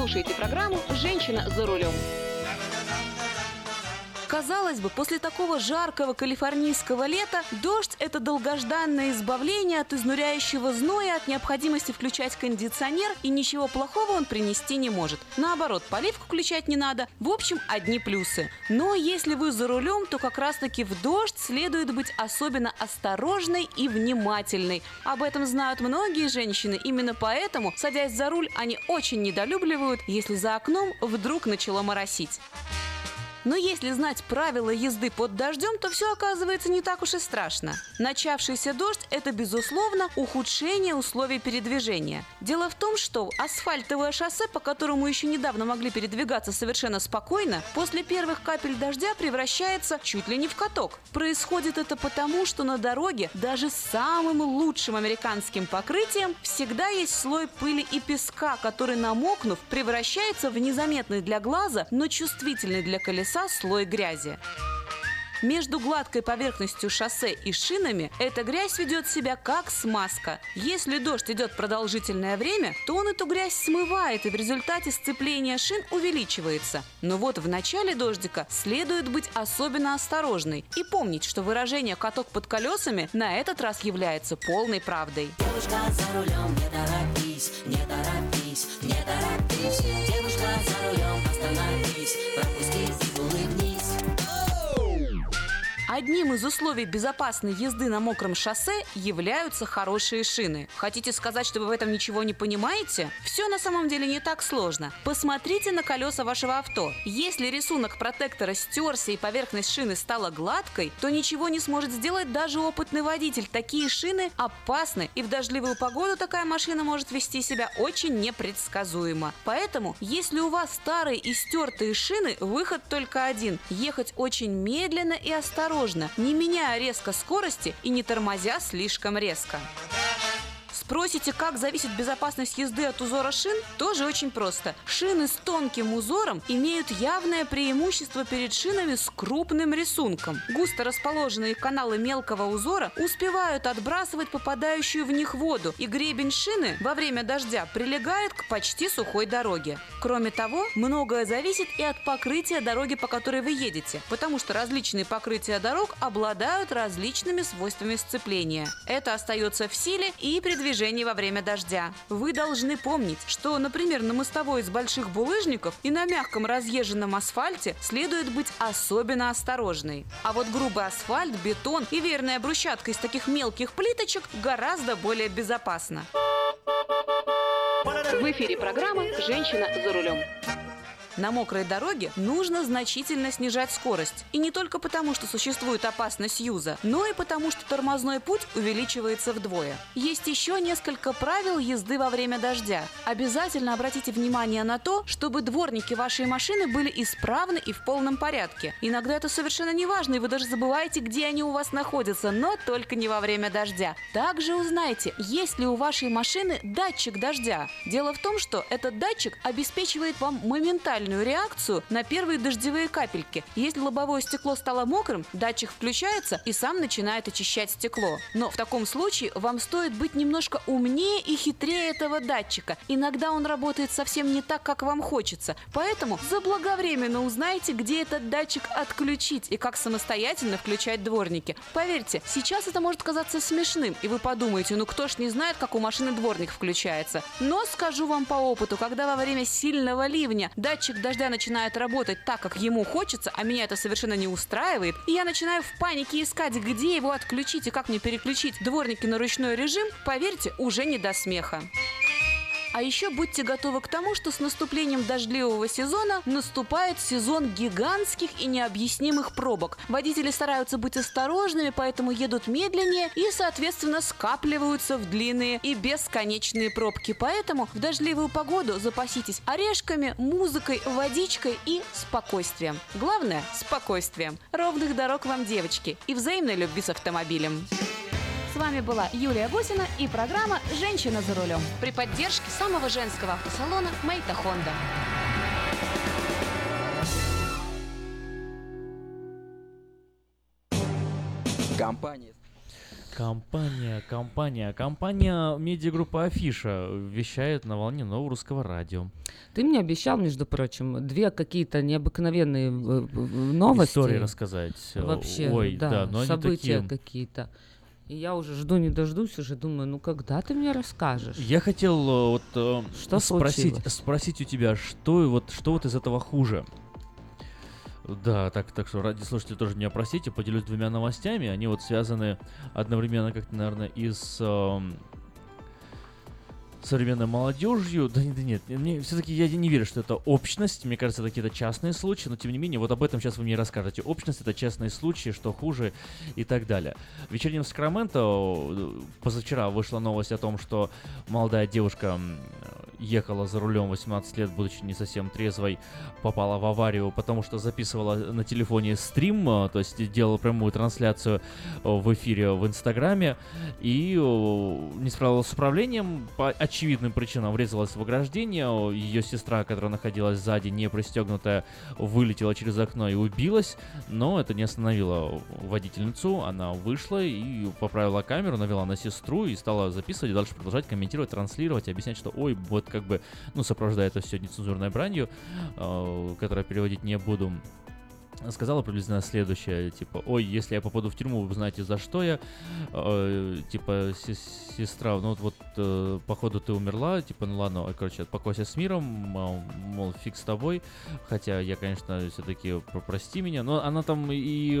Speaker 18: Слушаете программу «Женщина за рулем». Казалось бы, после такого жаркого калифорнийского лета дождь – это долгожданное избавление от изнуряющего зноя, от необходимости включать кондиционер, и ничего плохого он принести не может. Наоборот, поливку включать не надо. В общем, одни плюсы. Но если вы за рулем, то как раз-таки в дождь следует быть особенно осторожной и внимательной. Об этом знают многие женщины. Именно поэтому, садясь за руль, они очень недолюбливают, если за окном вдруг начало моросить. Но если знать правила езды под дождем, то все оказывается не так уж и страшно. Начавшийся дождь – это, безусловно, ухудшение условий передвижения. Дело в том, что асфальтовое шоссе, по которому еще недавно могли передвигаться совершенно спокойно, после первых капель дождя превращается чуть ли не в каток. Происходит это потому, что на дороге даже с самым лучшим американским покрытием всегда есть слой пыли и песка, который, намокнув, превращается в незаметный для глаза, но чувствительный для колеса слой грязи. Между гладкой поверхностью шоссе и шинами эта грязь ведет себя как смазка. Если дождь идет продолжительное время, то он эту грязь смывает, и в результате сцепление шин увеличивается. Но вот в начале дождика следует быть особенно осторожной и помнить, что выражение «каток под колесами» на этот раз является полной правдой.
Speaker 6: Девушка за рулем, не торопись, не торопись, не торопись. Девушка за рулем, остановись, пропусти.
Speaker 18: Одним из условий безопасной езды на мокром шоссе являются хорошие шины. Хотите сказать, что вы в этом ничего не понимаете? Все на самом деле не так сложно. Посмотрите на колеса вашего авто. Если рисунок протектора стерся и поверхность шины стала гладкой, то ничего не сможет сделать даже опытный водитель. Такие шины опасны, и в дождливую погоду такая машина может вести себя очень непредсказуемо. Поэтому, если у вас старые и стертые шины, выход только один – ехать очень медленно и осторожно, не меняя резко скорости и не тормозя слишком резко. Спросите, как зависит безопасность езды от узора шин? Тоже очень просто. Шины с тонким узором имеют явное преимущество перед шинами с крупным рисунком. Густо расположенные каналы мелкого узора успевают отбрасывать попадающую в них воду, и гребень шины во время дождя прилегает к почти сухой дороге. Кроме того, многое зависит и от покрытия дороги, по которой вы едете, потому что различные покрытия дорог обладают различными свойствами сцепления. Это остается в силе и при движении во время дождя. Вы должны помнить, что, например, на мостовой из больших булыжников и на мягком разъезженном асфальте следует быть особенно осторожной. А вот грубый асфальт, бетон и верная брусчатка из таких мелких плиточек гораздо более безопасно. В эфире программа «Женщина за рулем». На мокрой дороге нужно значительно снижать скорость. И не только потому, что существует опасность юза, но и потому, что тормозной путь увеличивается вдвое. Есть еще несколько правил езды во время дождя. Обязательно обратите внимание на то, чтобы дворники вашей машины были исправны и в полном порядке. Иногда это совершенно не важно, и вы даже забываете, где они у вас находятся, но только не во время дождя. Также узнайте, есть ли у вашей машины датчик дождя. Дело в том, что этот датчик обеспечивает вам моментальную реакцию на первые дождевые капельки. Если лобовое стекло стало мокрым, датчик включается и сам начинает очищать стекло. Но в таком случае вам стоит быть немножко умнее и хитрее этого датчика. Иногда он работает совсем не так, как вам хочется. Поэтому заблаговременно узнайте, где этот датчик отключить и как самостоятельно включать дворники. Поверьте, сейчас это может казаться смешным, и вы подумаете, ну кто ж не знает, как у машины дворник включается. Но скажу вам по опыту, когда во время сильного ливня датчик дождя начинает работать так, как ему хочется, а меня это совершенно не устраивает, и я начинаю в панике искать, где его отключить и как мне переключить дворники на ручной режим, поверьте, уже не до смеха. А еще будьте готовы к тому, что с наступлением дождливого сезона наступает сезон гигантских и необъяснимых пробок. Водители стараются быть осторожными, поэтому едут медленнее и, соответственно, скапливаются в длинные и бесконечные пробки. Поэтому в дождливую погоду запаситесь орешками, музыкой, водичкой и спокойствием. Главное – спокойствием. Ровных дорог вам, девочки, и взаимной любви с автомобилем. С вами была Юлия Гусина и программа «Женщина за рулем» при поддержке самого женского автосалона «Мейта Хонда».
Speaker 19: Компания
Speaker 1: Компания, компания, компания медиагруппа Афиша вещает на волне нового русского радио.
Speaker 2: Ты мне обещал, между прочим, две какие-то необыкновенные э, новости.
Speaker 1: Истории рассказать.
Speaker 2: Вообще,
Speaker 1: Ой,
Speaker 2: да,
Speaker 1: да, но
Speaker 2: события
Speaker 1: такие.
Speaker 2: какие-то. И я уже жду, не дождусь, уже думаю, ну когда ты мне расскажешь?
Speaker 1: Я хотел э, вот э,
Speaker 2: Что
Speaker 1: спросить,
Speaker 2: случилось?
Speaker 1: спросить у тебя, что вот что вот из этого хуже? Да, так, так что ради слушателей тоже меня простите, поделюсь двумя новостями. Они вот связаны одновременно как-то, наверное, и с эм, современной молодежью. Да, да нет, мне все-таки я не верю, что это общность. Мне кажется, это какие-то частные случаи, но тем не менее, вот об этом сейчас вы мне расскажете. Общность это частные случаи, что хуже и так далее. В вечернем Сакраменто позавчера вышла новость о том, что молодая девушка ехала за рулем 18 лет, будучи не совсем трезвой, попала в аварию, потому что записывала на телефоне стрим, э, то есть делала прямую трансляцию э, в эфире в Инстаграме, и э, не справилась с управлением, по очевидным причинам врезалась в ограждение, ее сестра, которая находилась сзади, не пристегнутая, вылетела через окно и убилась, но это не остановило водительницу, она вышла и поправила камеру, навела на сестру и стала записывать, и дальше продолжать комментировать, транслировать, объяснять, что ой, вот как бы, ну, сопровождая это все нецензурной бранью, э, которую переводить не буду, сказала приблизительно следующее, типа, ой, если я попаду в тюрьму, вы знаете, за что я, Э, типа, се- сестра, ну вот, э, походу ты умерла, типа, ну ладно, короче, покойся с миром, мол, фиг с тобой, хотя я, конечно, все-таки прости меня, но она там и,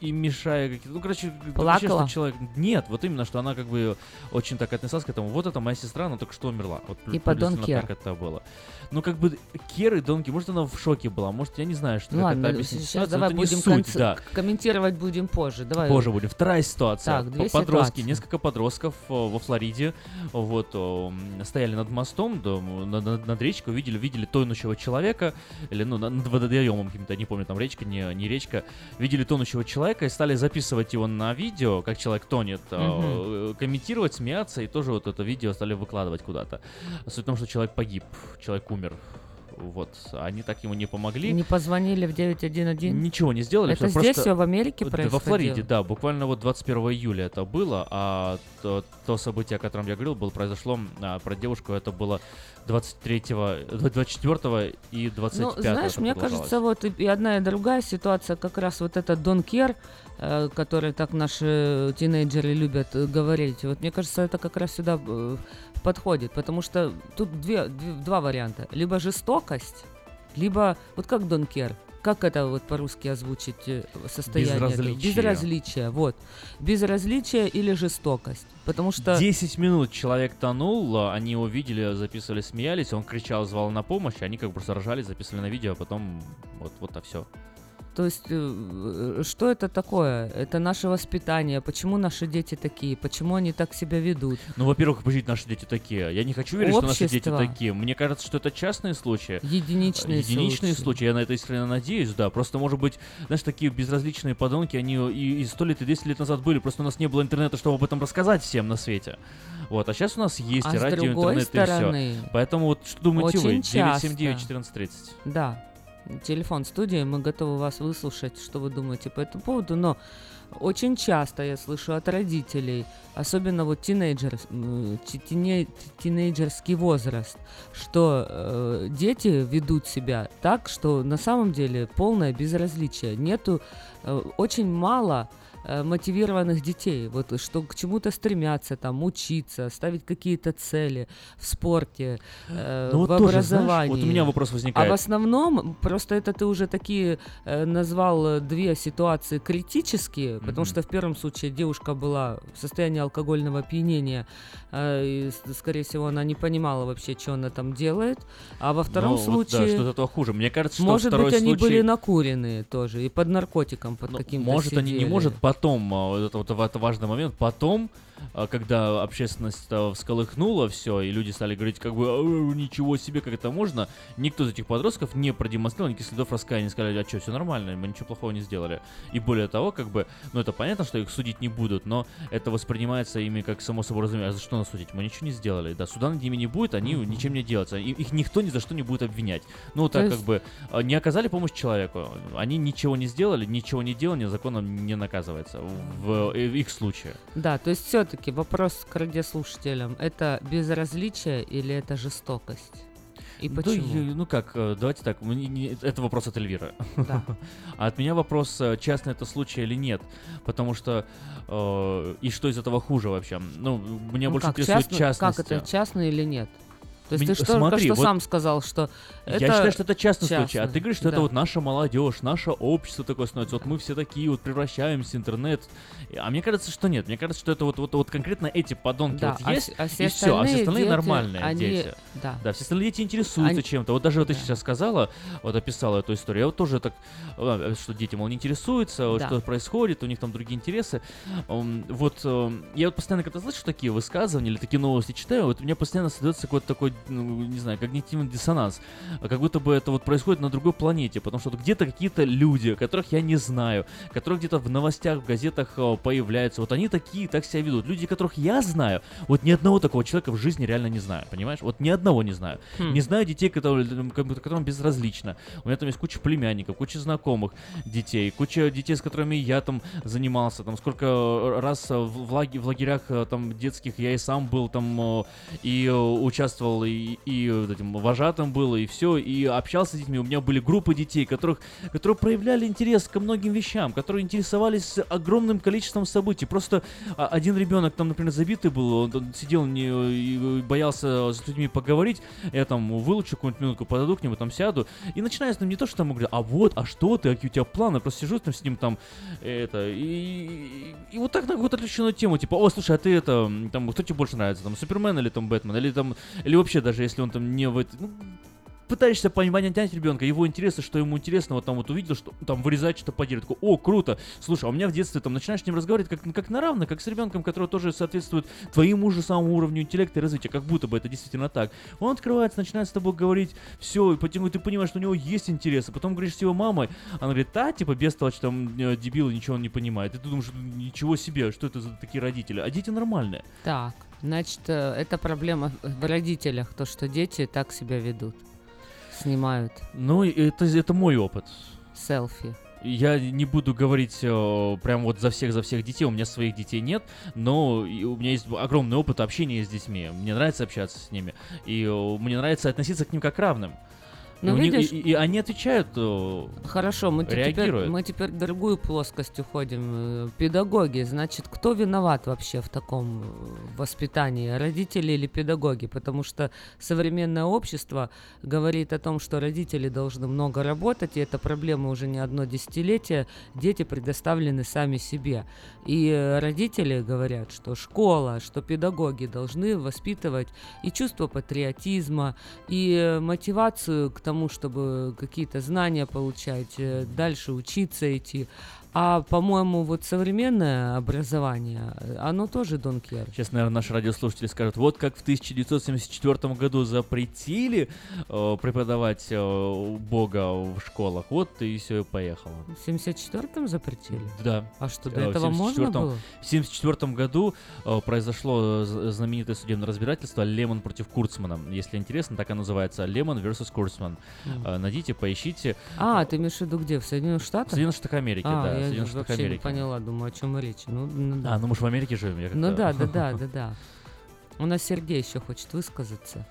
Speaker 1: и мешая какие-то, ну, короче, вообще,
Speaker 2: Плакала?
Speaker 1: что человек, нет, вот именно, что она как бы очень так отнеслась к этому, вот это моя сестра, она только что умерла, вот приблизительно
Speaker 2: Don't
Speaker 1: так это было. Ну, как бы, Кер и Донки, может, она в шоке была, может, я не знаю, что
Speaker 2: Ну ладно,
Speaker 1: это.
Speaker 2: Сейчас давай
Speaker 1: это не
Speaker 2: будем
Speaker 1: суть,
Speaker 2: конц-
Speaker 1: да.
Speaker 2: комментировать будем позже. Давай.
Speaker 1: Позже будем. Вторая ситуация.
Speaker 2: Так, две
Speaker 1: Подростки,
Speaker 2: ситуации.
Speaker 1: несколько подростков э, во Флориде вот э, стояли над мостом, над, над- над речкой, увидели, видели тонущего человека, или ну, на- над водоемом каким-то, не помню, там речка, не, не речка, видели тонущего человека и стали записывать его на видео, как человек тонет, э, комментировать, смеяться, и тоже вот это видео стали выкладывать куда-то. Суть в том, что человек погиб, человек умер. Вот, они так ему не помогли.
Speaker 2: Не позвонили в 911?
Speaker 1: Ничего не сделали.
Speaker 2: Это здесь
Speaker 1: просто-
Speaker 2: все в Америке происходило?
Speaker 1: Во Флориде, да. Буквально вот 21 июля это было, а то, то событие, о котором я говорил, было, произошло а, про девушку, это было 23, 24 и 25
Speaker 2: Ну, знаешь, мне кажется, вот и, и одна и другая ситуация, как раз вот этот Дон Кер, э, который так наши тинейджеры любят э, говорить, вот мне кажется, это как раз сюда э, подходит, потому что тут две, две- два варианта. Либо жестокость, либо, вот как Дон Кер, как это вот по-русски озвучить состояние?
Speaker 1: Безразличие.
Speaker 2: Безразличие, вот. Безразличие или жестокость. Потому что...
Speaker 1: 10 минут человек тонул, а, они его видели, записывали, смеялись, он кричал, звал на помощь, они как бы ржали, записывали на видео, а потом вот, вот а все.
Speaker 2: То есть, э, э, что это такое? Это наше воспитание. Почему наши дети такие? Почему они так себя ведут?
Speaker 1: Ну, во-первых, почему наши дети такие? Я не хочу верить, что наши дети
Speaker 2: Общество.
Speaker 1: такие. Мне кажется, что это частные случаи.
Speaker 2: Единичные
Speaker 1: Единичные
Speaker 2: случаи.
Speaker 1: случаи. Я на это искренне надеюсь, да. Просто, может быть, знаешь, такие безразличные подонки, они и, и 100 лет, и 10 лет назад были. Просто у нас не было интернета, чтобы об этом рассказать всем на свете. Вот, а сейчас у нас есть
Speaker 2: А
Speaker 1: радио, интернет
Speaker 2: стороны,
Speaker 1: и все. Поэтому вот что думаете вы?
Speaker 2: очень часто.
Speaker 1: 979-1430.
Speaker 2: Да. Телефон студии, мы готовы вас выслушать, что вы думаете по этому поводу, но очень часто я слышу от родителей, особенно вот тинейджер, тине- тинейджерский возраст, что э, дети ведут себя так, что на самом деле полное безразличие. Нету э, очень мало мотивированных детей, вот что к чему-то стремятся, там, учиться, ставить какие-то цели в спорте, э,
Speaker 1: Ну
Speaker 2: в
Speaker 1: вот тоже, знаешь,
Speaker 2: образовании.
Speaker 1: вот у меня вопрос
Speaker 2: А
Speaker 1: возникает.
Speaker 2: в основном, просто это ты уже такие э, назвал э, две ситуации критические, потому
Speaker 1: Мгм.
Speaker 2: что в первом случае девушка была в состоянии алкогольного опьянения, э, и, с- скорее всего, она не понимала вообще, что она там делает, а во втором
Speaker 1: Ну, вот
Speaker 2: случае...
Speaker 1: да, что-то то хуже. Мне кажется, что
Speaker 2: Может
Speaker 1: второй
Speaker 2: быть, они
Speaker 1: случай...
Speaker 2: были накуренные тоже, и под наркотиком, под каким-то
Speaker 1: Может, они не
Speaker 2: сидели.
Speaker 1: может потом, а, вот это вот это важный момент, потом, а, когда общественность а, всколыхнула все, и люди стали говорить, как бы, «Ау, ничего себе, как это можно, никто из этих подростков не продемонстрировал никаких следов раскаяния, сказали, а что, все нормально, мы ничего плохого не сделали. И более того, как бы, ну это понятно, что их судить не будут, но это воспринимается ими как само собой разумеется. А за что нас судить? Мы ничего не сделали. Да, суда над ними не будет, они ничем не делаются. И- Их никто ни за что не будет обвинять. Ну, так
Speaker 2: есть-
Speaker 1: как бы не оказали помощь человеку. Они ничего не сделали, ничего не делали, законом не наказывается в, э, в их случае.
Speaker 2: Да, то есть все-таки вопрос к радиослушателям. Это безразличие или это жестокость? И
Speaker 1: Да,
Speaker 2: почему?
Speaker 1: я- ну как, э, давайте так, это вопрос от Эльвиры.
Speaker 2: Да. [LAUGHS]
Speaker 1: А от меня вопрос, э, частный это случай или нет. Потому что, э, и что из этого хуже вообще? Ну, меня
Speaker 2: Ну
Speaker 1: больше
Speaker 2: как,
Speaker 1: интересует
Speaker 2: частно-
Speaker 1: частности.
Speaker 2: Как это, частно или нет? То есть
Speaker 1: Меня-
Speaker 2: ты что, только
Speaker 1: смотри,
Speaker 2: что
Speaker 1: вот
Speaker 2: сам сказал, что это
Speaker 1: Я считаю, что это частный случай, а ты говоришь, что
Speaker 2: да.
Speaker 1: это вот наша молодежь, наше общество такое становится, вот мы все такие, вот превращаемся, интернет. А мне кажется, что нет, мне кажется, что это вот, вот, вот конкретно эти подонки
Speaker 2: Да,
Speaker 1: вот
Speaker 2: а
Speaker 1: есть,
Speaker 2: а все
Speaker 1: и все, а все
Speaker 2: остальные дети,
Speaker 1: нормальные
Speaker 2: они-
Speaker 1: дети.
Speaker 2: да.
Speaker 1: все остальные дети интересуются
Speaker 2: Они-
Speaker 1: чем-то. Вот даже вот ты сейчас сказала, вот описала эту историю, я вот тоже так, а, что дети, мол, не интересуются,
Speaker 2: Да.
Speaker 1: что происходит, у них там другие интересы. Вот я вот постоянно, когда слышу такие высказывания или такие новости читаю, вот у меня постоянно создается какой-то такой, ну, не знаю, когнитивный диссонанс. А Как будто бы это вот происходит на другой планете, потому что где-то какие-то люди, которых я не знаю, которые где-то в новостях, в газетах э, появляются, вот они такие, так себя ведут. Люди, которых я знаю, вот ни одного такого человека в жизни реально не знаю, понимаешь? Вот ни одного не знаю.
Speaker 2: Хм.
Speaker 1: Не знаю детей, которые, которым безразлично. У меня там есть куча племянников, куча знакомых детей, куча детей, с которыми я там занимался, там сколько э, раз в, в лаге- в лагерях э, там детских я и сам был там и э, и, и вот этим вожатым был и все и общался с детьми. У меня были группы детей, которых, которые проявляли интерес ко многим вещам, которые интересовались огромным количеством событий. Просто а, один ребенок там, например, забитый был, он, там сидел не, боялся с людьми поговорить. Я там вылучу какую-нибудь минутку, подойду к нему, там сяду и начинаю с ним не то, что там говорю, а вот, а что ты, какие у тебя планы? Просто сижу там с ним там это и, и, и вот так на какую-то отвлеченную тему, типа, о, слушай, а ты это, там, кто тебе больше нравится, там, Супермен или там Бэтмен, или там, или вообще даже если он там не в этой, ну, пытаешься понять ребенка, его интересы, что ему интересно, вот там вот увидел, что там вырезать что-то по дереву, о, круто, слушай, а у меня в детстве там начинаешь с ним разговаривать как, как на равных, как с ребенком, который тоже соответствует твоему же самому уровню интеллекта и развития, как будто бы это действительно так. Он открывается, начинает с тобой говорить, все, и потом ты понимаешь, что у него есть интересы, потом говоришь с его мамой, она говорит, да, типа, бестолочь, там, э, дебил, ничего он не понимает, и ты думаешь, ничего себе, что это за такие родители, а дети нормальные.
Speaker 2: Так, значит, э, это проблема в родителях, то, что дети так себя ведут, снимают
Speaker 1: Ну, это, это мой опыт.
Speaker 2: селфи.
Speaker 1: Я не буду говорить э, прям вот за всех, за всех детей, у меня своих детей нет, но у меня есть огромный опыт общения с детьми, мне нравится общаться с ними, и э, мне нравится относиться к ним как к равным.
Speaker 2: Ну,
Speaker 1: и, у них-
Speaker 2: видишь-
Speaker 1: и- и они отвечают, э,
Speaker 2: Хорошо, мы те- теперь,
Speaker 1: реагируют.
Speaker 2: мы теперь в другую плоскость уходим. Э, Педагоги, значит, кто виноват вообще в таком э, воспитании, родители или педагоги? Потому что современное общество говорит о том, что родители должны много работать, и это проблема уже не одно десятилетие, дети предоставлены сами себе. И родители говорят, что школа, что педагоги должны воспитывать и чувство патриотизма, и мотивацию к тому, чтобы какие-то знания получать, э, дальше учиться идти. А, по-моему, вот современное образование, оно тоже don't care.
Speaker 1: Сейчас, наверное, наши радиослушатели скажут, вот как в 1974 году запретили э, преподавать э, Бога в школах, вот и все, и поехало.
Speaker 2: В 74-м запретили?
Speaker 1: Да.
Speaker 2: А что, до
Speaker 1: Э, в
Speaker 2: этого можно
Speaker 1: 74-м
Speaker 2: было?
Speaker 1: В 74 году э, произошло э, знаменитое судебное разбирательство Лемон против Курцмана. Если интересно, так оно называется. Лемон versus Курцман.
Speaker 2: Мгм.
Speaker 1: Э, найдите, поищите.
Speaker 2: А, ты имеешь в виду где? В Соединенных
Speaker 1: В
Speaker 2: Штатах?
Speaker 1: Соединенных Штатах Америки,
Speaker 2: а,
Speaker 1: да.
Speaker 2: я
Speaker 1: Соединенных Штатах
Speaker 2: вообще не
Speaker 1: Америки.
Speaker 2: поняла, думаю, о чем речь. Ну, ну да.
Speaker 1: А, ну мы же в Америке живем. Я
Speaker 2: Ну да, да, да, [LAUGHS] да, да. У нас Сергей еще хочет высказаться.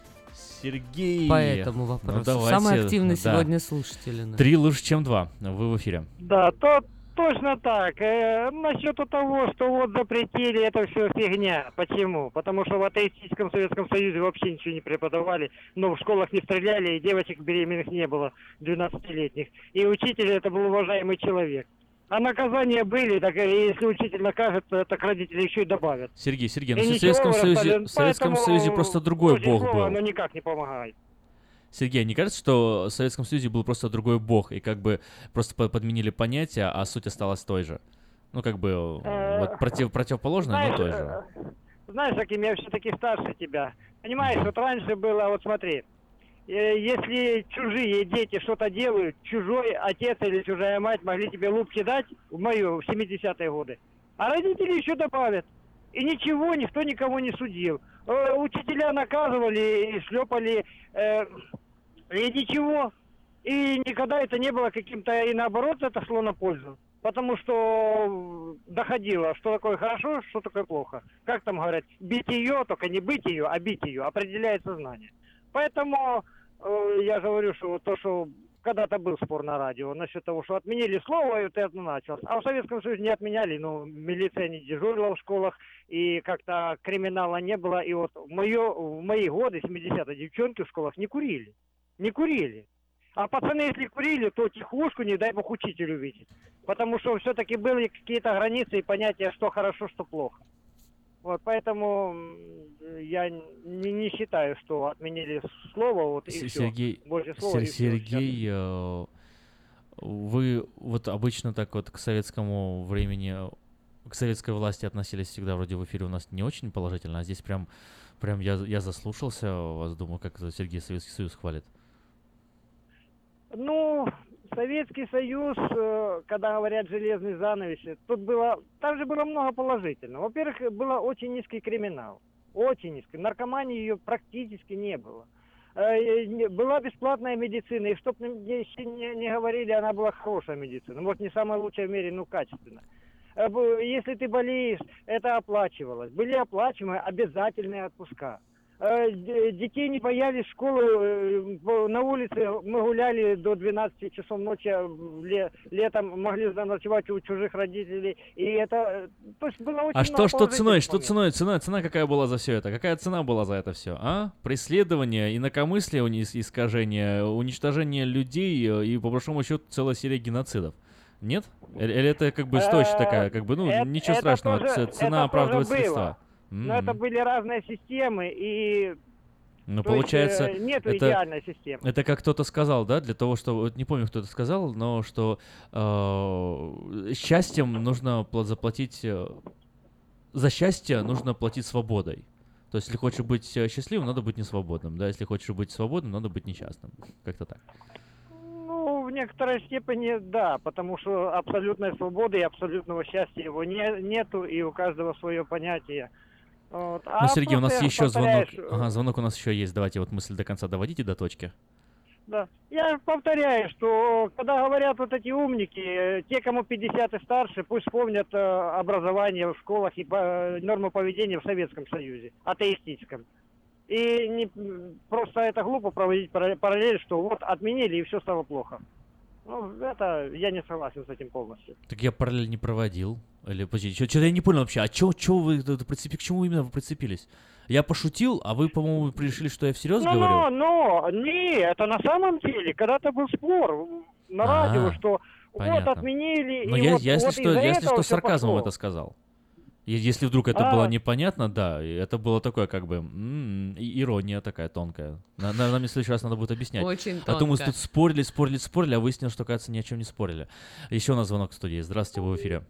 Speaker 1: Сергей.
Speaker 2: По этому
Speaker 1: Ну,
Speaker 2: вопросу.
Speaker 1: давайте,
Speaker 2: Самый активный
Speaker 1: да.
Speaker 2: сегодня слушатель.
Speaker 1: Три лучше, чем два. Вы в эфире.
Speaker 7: Да, то точно так. Э, насчет того, что вот запретили, это все фигня. Почему? Потому что в атеистическом Советском Союзе вообще ничего не преподавали, но в школах не стреляли, и девочек беременных не было, 12-летних. И учитель это был уважаемый человек. А наказания были, так если учитель накажет, так родители еще и добавят.
Speaker 1: Сергей, Сергей, ну в Советском Союзе, в Советском Союзе просто другой бог
Speaker 7: слово,
Speaker 1: был.
Speaker 7: Оно никак не помогает.
Speaker 1: Сергей, не кажется, что в Советском Союзе был просто другой бог, и как бы просто по- подменили понятия, а суть осталась той же? Ну, как бы,
Speaker 7: Э,
Speaker 1: вот против, противоположное, но той же.
Speaker 7: э, Знаешь, Аким, я все-таки старше тебя. Понимаешь, вот раньше было, вот смотри, если чужие дети что-то делают, чужой отец или чужая мать могли тебе луп кидать, в мою, в 70-е годы, а родители еще добавят. И ничего, никто никого не судил. Э, Учителя наказывали и шлепали, э, и ничего. И никогда это не было каким-то, и наоборот, это шло на пользу. Потому что доходило, что такое хорошо, что такое плохо. Как там говорят, бить ее, только не быть ее, а бить ее, определяет сознание. Поэтому э, я говорю, что то, что когда-то был спор на радио насчет того, что отменили слово, и вот это началось. А в Советском Союзе не отменяли, но милиция не дежурила в школах, и как-то криминала не было. И вот в, моё, в мои годы, 70-е, девчонки в школах не курили. Не курили. А пацаны, если курили, то тихушку, не дай бог, учитель увидеть. Потому что все-таки были какие-то границы и понятия, что хорошо, что плохо. Вот, поэтому я не, не считаю, что отменили слово, вот и
Speaker 1: С-
Speaker 7: все.
Speaker 1: Сергей,
Speaker 7: Божье слово, и
Speaker 1: Сер-
Speaker 7: всё.
Speaker 1: Сергей, э, вы вот обычно так вот к советскому времени, э, к советской власти относились всегда вроде в эфире у нас не очень положительно, а здесь прям, прям я, я заслушался вас, думаю, как Сергей Советский Союз хвалит.
Speaker 7: Ну, Советский Союз, э, когда говорят железный занавес, тут было, там же было много положительного. Во-первых, было очень низкий криминал, очень низкий. Наркомании ее практически не было. Э, Была бесплатная медицина, и чтоб мне еще не, не говорили, она была хорошая медицина. Может, не самая лучшая в мире, но качественная. Э, Если ты болеешь, это оплачивалось. Были оплачиваемые обязательные отпуска. Э, Детей не боялись школы. э, На улице мы гуляли до 12 часов ночи. ле- Летом могли заночевать у чужих родителей. И это... э, То есть было очень
Speaker 1: А что, что ценой, что ценой, цена, цена какая была за все это? Какая цена была за это все, а? Преследование, инакомыслие, искажение, уничтожение людей э, и, по большому счету, целая серия геноцидов. Нет? Или, это как бы источник такая, как бы, ну,
Speaker 7: Э,
Speaker 1: ничего страшного, цена оправдывает средства.
Speaker 7: Но это были разные системы, и
Speaker 1: Ну,
Speaker 7: То есть,
Speaker 1: получается,
Speaker 7: э, нету
Speaker 1: это,
Speaker 7: идеальной системы.
Speaker 1: это как кто-то сказал, да, для того, что, вот не помню, кто это сказал, но что э, счастьем нужно пла- заплатить, э, за счастье нужно платить свободой. То есть, если хочешь быть э, счастливым, надо быть несвободным, да, если хочешь быть свободным, надо быть несчастным, как-то так.
Speaker 7: Ну, в некоторой степени да, потому что абсолютной свободы и абсолютного счастья его не, нету, и у каждого свое понятие. Вот.
Speaker 1: Ну, Сергей, у нас еще звонок, ага, звонок у нас еще есть, давайте вот мысль до конца доводите до точки.
Speaker 7: Да. Я повторяю, что когда говорят вот эти умники, э, те, кому 50 и старше, пусть вспомнят э, образование в школах и по- нормы поведения в Советском Союзе, атеистическом. И не, просто это глупо проводить пара- параллель, что вот отменили и все стало плохо. Ну, это я не согласен с этим полностью.
Speaker 1: Так я параллель не проводил. Или, подожди, что-то я не понял вообще, а чё, чё вы к чему именно вы прицепились? Я пошутил, а вы, по-моему, решили, что я всерьез
Speaker 7: Ну,
Speaker 1: говорю?
Speaker 7: но, но, не, это на самом деле, когда-то был спор на
Speaker 1: А,
Speaker 7: радио, что вот отменили,
Speaker 1: Но
Speaker 7: и
Speaker 1: я,
Speaker 7: вот,
Speaker 1: я, если
Speaker 7: вот
Speaker 1: что, я, если что, сарказмом
Speaker 7: пошло.
Speaker 1: это сказал. Если вдруг это
Speaker 7: А.
Speaker 1: было непонятно, да, это было такое, как бы, м, и- ирония такая тонкая. На- на- Нам в следующий раз надо будет объяснять.
Speaker 2: Очень
Speaker 1: А то мы
Speaker 2: тонко.
Speaker 1: тут спорили, спорили, спорили, а выяснилось, что, кажется, ни о чем не спорили. Еще у нас звонок в студии. Здравствуйте, вы в эфире.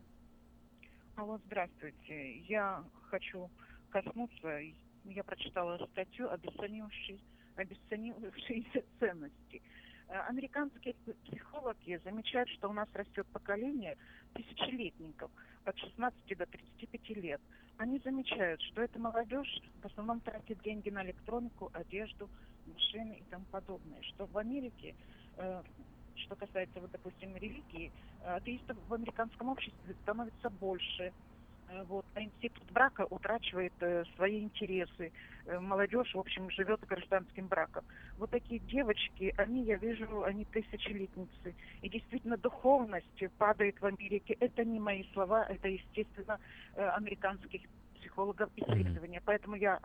Speaker 20: Алло, здравствуйте. Я хочу коснуться, я прочитала статью обесценившей, [LAUGHS] ценности. Э, Американские психологи замечают, что у нас растет поколение тысячелетников от 16 до 35 лет. Они замечают, что эта молодежь в основном тратит деньги на электронику, одежду, машины и тому подобное. Что в Америке, э, что касается, вот, допустим, религии, э, атеистов в американском обществе становится больше. Э, Вот, а институт брака утрачивает э, свои интересы. Э, молодежь, в общем, живет гражданским браком. Вот такие девочки, они, я вижу, они тысячелетницы. И действительно духовность падает в Америке. Это не мои слова, это, естественно, э, американских психологов исследования. Поэтому я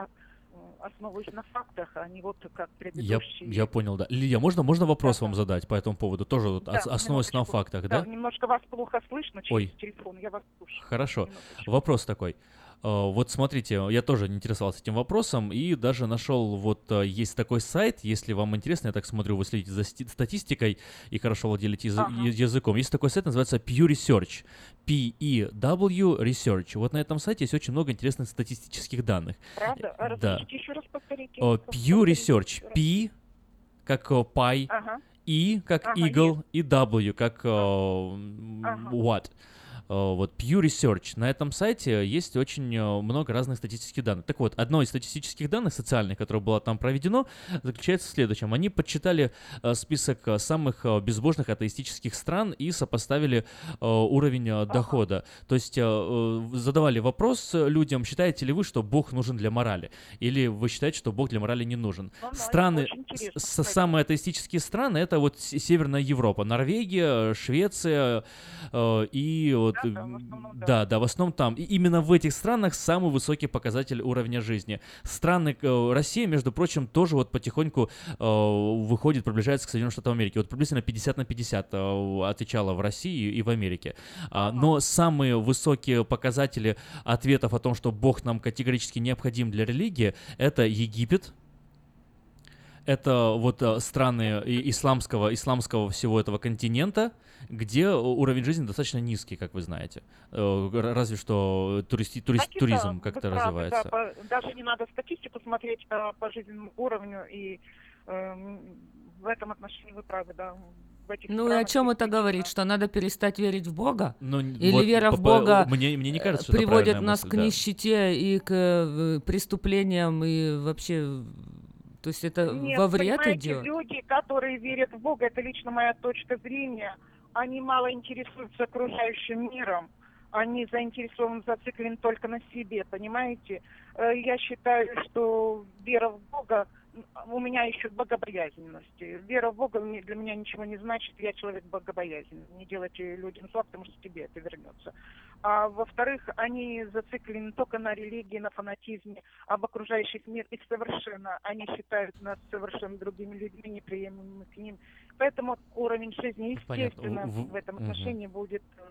Speaker 20: м, основываюсь на фактах, а не вот как
Speaker 1: Я,
Speaker 20: предыдущие.
Speaker 1: я понял, да. Лилия, можно, можно вопрос вам задать по этому поводу? Тоже вот
Speaker 20: Да,
Speaker 1: ос- основываясь на фактах, да?
Speaker 20: немножко вас плохо слышно через
Speaker 1: Ой.
Speaker 20: телефон, я вас слушаю.
Speaker 1: Хорошо. Вопрос такой. Э, Вот смотрите, я тоже интересовался этим вопросом и даже нашел, вот э, есть такой сайт, если вам интересно, я так смотрю, вы следите за сти- статистикой и хорошо владелите язы-
Speaker 20: Ага.
Speaker 1: языком. Есть такой сайт, называется Pew Research. P-E-W Research. Вот на этом сайте есть очень много интересных статистических данных.
Speaker 20: Правда? А
Speaker 1: Да.
Speaker 20: еще раз повторите?
Speaker 1: Pew Research. P как э, пай,
Speaker 20: Ага.
Speaker 1: E как
Speaker 20: Ага,
Speaker 1: eagle и W как э, м, what. Э, Вот Pew Research. На этом сайте есть очень э, много разных статистических данных. Так вот, одно из статистических данных социальных, которое было там проведено, заключается в следующем. Они подсчитали э, список самых безбожных атеистических стран и сопоставили уровень дохода. То есть задавали вопрос людям, считаете ли вы, что Бог нужен для морали? Или вы считаете, что Бог для морали не нужен? Страны,
Speaker 20: очень интересно,
Speaker 1: с- самые атеистические страны, это вот Северная Европа, Норвегия, Швеция и вот, да, да, в основном там. И именно в этих странах самый высокий показатель уровня жизни. Страны, э, Россия, между прочим, тоже вот потихоньку э, выходит, приближается к Соединенным Штатам Америки. Вот приблизительно 50 на 50 э, отвечала в России и в Америке. А, Но самые высокие показатели ответов о том, что Бог нам категорически необходим для религии, это Египет, это вот э, страны исламского, исламского всего этого континента, где уровень жизни достаточно низкий, как вы знаете. Э, Разве что туристи, турист,
Speaker 20: Кстати,
Speaker 1: туризм
Speaker 20: да,
Speaker 1: как-то развивается.
Speaker 20: да, по- даже не надо статистику смотреть а по жизненному уровню, и эм, в этом отношении вы правы, да. В этих
Speaker 2: Ну и о чем это говорит? Что надо перестать верить в Бога?
Speaker 1: Ну,
Speaker 2: Или
Speaker 1: вот
Speaker 2: вера
Speaker 1: по-
Speaker 2: в Бога
Speaker 1: мне- мне не
Speaker 2: э,
Speaker 1: кажется, что это
Speaker 2: приводит нас
Speaker 1: мысль,
Speaker 2: к
Speaker 1: да.
Speaker 2: нищете и к э, преступлениям и вообще... То есть это
Speaker 20: Нет,
Speaker 2: во вред идет?
Speaker 20: люди, которые верят в Бога, это лично моя точка зрения, они мало интересуются окружающим миром, они заинтересованы, зациклены только на себе, понимаете? Э, Я считаю, что вера в Бога, у меня еще богобоязненность. Вера в Бога для меня ничего не значит, я человек богобоязненный. Не делайте людям зла, потому что тебе это вернется. А во-вторых, они зациклены только на религии, на фанатизме, об окружающих мир, и совершенно, они считают нас совершенно другими людьми, неприемлемыми к ним. Поэтому уровень жизни,
Speaker 1: Понятно.
Speaker 20: естественно,
Speaker 1: В-
Speaker 20: в, этом отношении будет... э,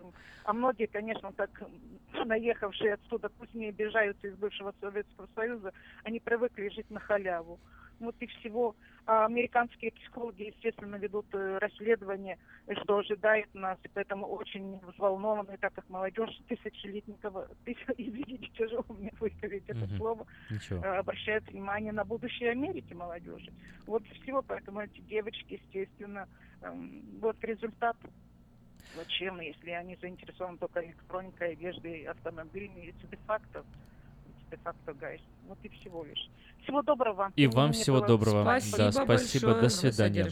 Speaker 20: А многие, конечно, так [CLEARS THROAT] наехавшие отсюда, пусть не обижаются из бывшего Советского Союза, они привыкли жить на халяву. Вот и всего. А американские психологи, естественно, ведут э, расследование, что ожидает нас, и поэтому очень взволнованы, так как молодежь тысячелетнего, тысяч, [LAUGHS] извините, тяжело мне выговорить это слово,
Speaker 1: Ничего.
Speaker 20: э, обращает внимание на будущее Америки молодежи. Вот и всего, поэтому эти девочки, естественно, эм, вот результат плачевный, если они заинтересованы только электроникой, одеждой, автомобилями, де-факто, это де-факто, guys. Вот и всего лишь. Всего доброго вам.
Speaker 1: И
Speaker 20: Мне
Speaker 1: вам
Speaker 20: было
Speaker 1: всего доброго.
Speaker 2: Спасибо
Speaker 1: да, спасибо,
Speaker 2: большое
Speaker 1: до свидания.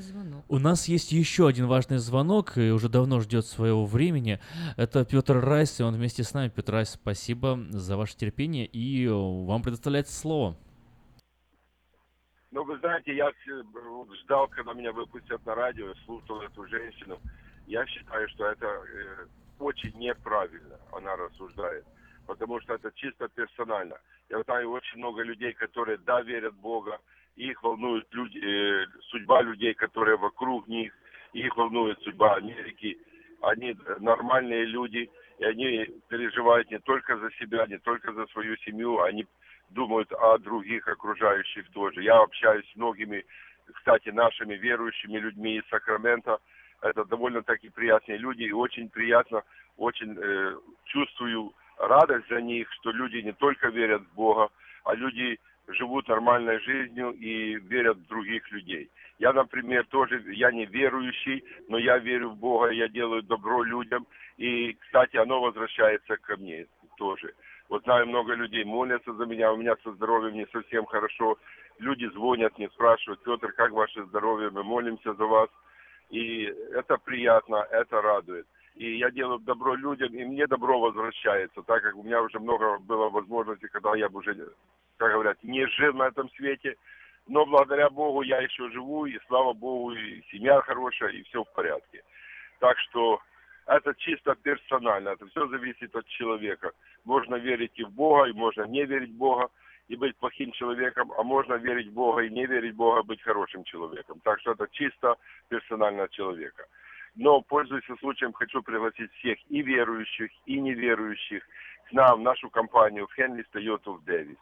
Speaker 2: звонок.
Speaker 1: У нас есть еще один важный звонок, и уже давно ждет своего времени. Это Петр Райс, и он вместе с нами. Петр Райс, спасибо за ваше терпение, и вам предоставляется слово.
Speaker 21: Ну, вы знаете, я ждал, когда меня выпустят на радио, слушал эту женщину. Я считаю, что это э, очень неправильно, она рассуждает, потому что это чисто персонально. Я знаю очень много людей, которые, да, верят в Бога, их волнует люди, э, судьба людей, которые вокруг них, их волнует судьба Америки. Они нормальные люди, и они переживают не только за себя, не только за свою семью, они думают о других окружающих тоже. Я общаюсь с многими, кстати, нашими верующими людьми из Сакрамента. Это довольно-таки приятные люди, и очень приятно, очень э, чувствую радость за них, что люди не только верят в Бога, а люди живут нормальной жизнью и верят в других людей. Я, например, тоже, я не верующий, но я верю в Бога, я делаю добро людям, и, кстати, оно возвращается ко мне тоже. Вот знаю, много людей молятся за меня, у меня со здоровьем не совсем хорошо. Люди звонят мне, спрашивают, Петр, как ваше здоровье, мы молимся за вас. И это приятно, это радует. И я делаю добро людям, и мне добро возвращается, так как у меня уже много было возможностей, когда я бы уже, как говорят, не жил на этом свете. Но благодаря Богу я еще живу, и слава Богу, и семья хорошая, и все в порядке. Так что это чисто персонально, это все зависит от человека. Можно верить и в Бога, и можно не верить в Бога, и быть плохим человеком, а можно верить в Бога и не верить в Бога, быть хорошим человеком. Так что это чисто персонально от человека. Но, пользуясь случаем, хочу пригласить всех и верующих, и неверующих к нам, в нашу компанию, в Henley Toyota в Дэвис.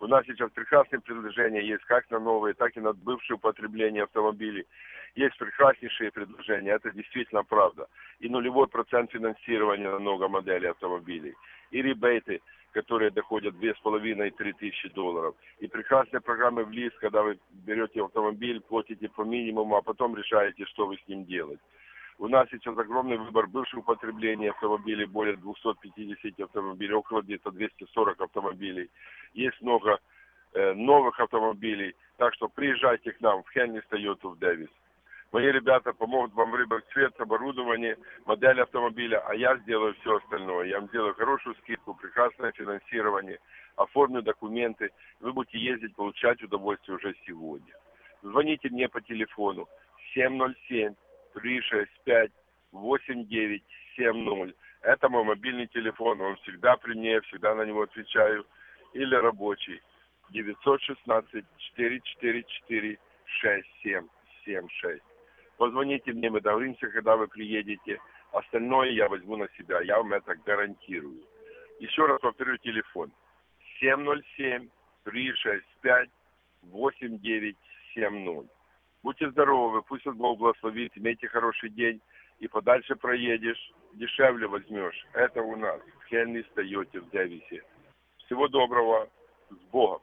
Speaker 21: У нас сейчас прекрасные предложения есть как на новые, так и на бывшее употребление автомобилей. Есть прекраснейшие предложения, это действительно правда. И нулевой процент финансирования на много моделей автомобилей. И ребейты, которые доходят 2,5-3 тысячи долларов. И прекрасные программы в лист, когда вы берете автомобиль, платите по минимуму, а потом решаете, что вы с ним делать. У нас сейчас огромный выбор бывшего употребления автомобилей, более 250 автомобилей, около где-то 240 автомобилей. Есть много э, новых автомобилей, так что приезжайте к нам в Хеннис Тойоту в Дэвис. Мои ребята помогут вам выбрать цвет, оборудование, модель автомобиля, а я сделаю все остальное. Я вам сделаю хорошую скидку, прекрасное финансирование, оформлю документы. Вы будете ездить, получать удовольствие уже сегодня. Звоните мне по телефону 707 365 8970. Это мой мобильный телефон, он всегда при мне, всегда на него отвечаю. Или рабочий 916 444 6776. Позвоните мне, мы договоримся, когда вы приедете. Остальное я возьму на себя, я вам это гарантирую. Еще раз повторю телефон. 707-365-8970. Будьте здоровы, пусть Бог благословит, имейте хороший день. И подальше проедешь, дешевле возьмешь. Это у нас в Хенли Тойоте в Дэвисе. Всего доброго, с Богом.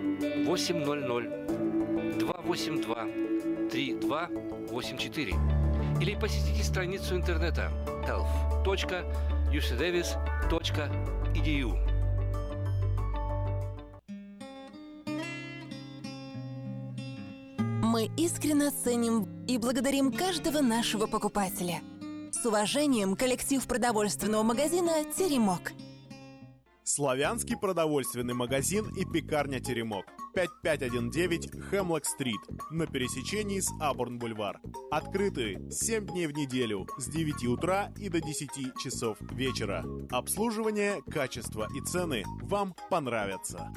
Speaker 22: 800 282 3284 или посетите страницу интернета health.ucdavis.edu.
Speaker 11: Мы искренне ценим и благодарим каждого нашего покупателя. С уважением, коллектив продовольственного магазина «Теремок».
Speaker 23: Славянский продовольственный магазин и пекарня «Теремок». 5519 Хемлок-стрит на пересечении с Абурн-бульвар. Открыты 7 дней в неделю с 9 утра и до 10 часов вечера. Обслуживание, качество и цены вам понравятся.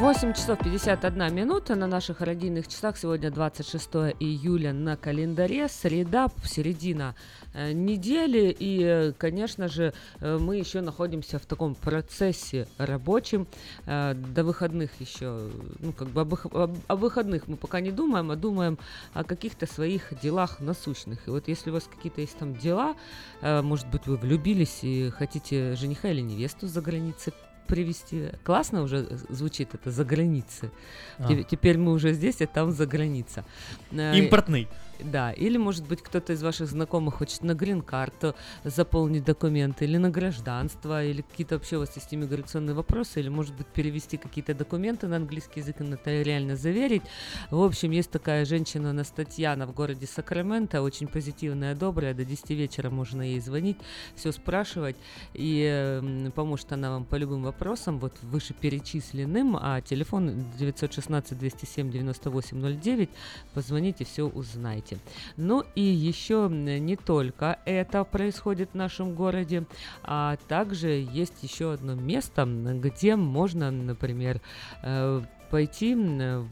Speaker 2: Восемь часов 51 минута на наших родийных часах. Сегодня 26 июля на календаре. Среда, середина э, недели. И, э, конечно же, э, мы еще находимся в таком процессе рабочем. До выходных еще, ну, как бы о выходных мы пока не думаем, а думаем о каких-то своих делах насущных. И вот если у вас какие-то есть там дела, может быть, вы влюбились и хотите жениха или невесту за границей привести. Классно уже звучит это за границей.
Speaker 1: А.
Speaker 2: Те- Теперь мы уже здесь, а там за граница. Э,
Speaker 1: Импортный.
Speaker 2: Да, или, может быть, кто-то из ваших знакомых хочет на грин-карту заполнить документы, или на гражданство, или какие-то вообще у вас есть иммиграционные вопросы, или, может быть, перевести какие-то документы на английский язык и нотариально заверить. В общем, есть такая женщина, она Татьяна в городе Сакраменто, очень позитивная, добрая, до 10 вечера можно ей звонить, все спрашивать, и м, поможет она вам по любым вопросам, вот вышеперечисленным, а телефон 916-207-9809, позвоните, все узнаете. Ну и еще не только это происходит в нашем городе, а также есть еще одно место, где можно, например, э, пойти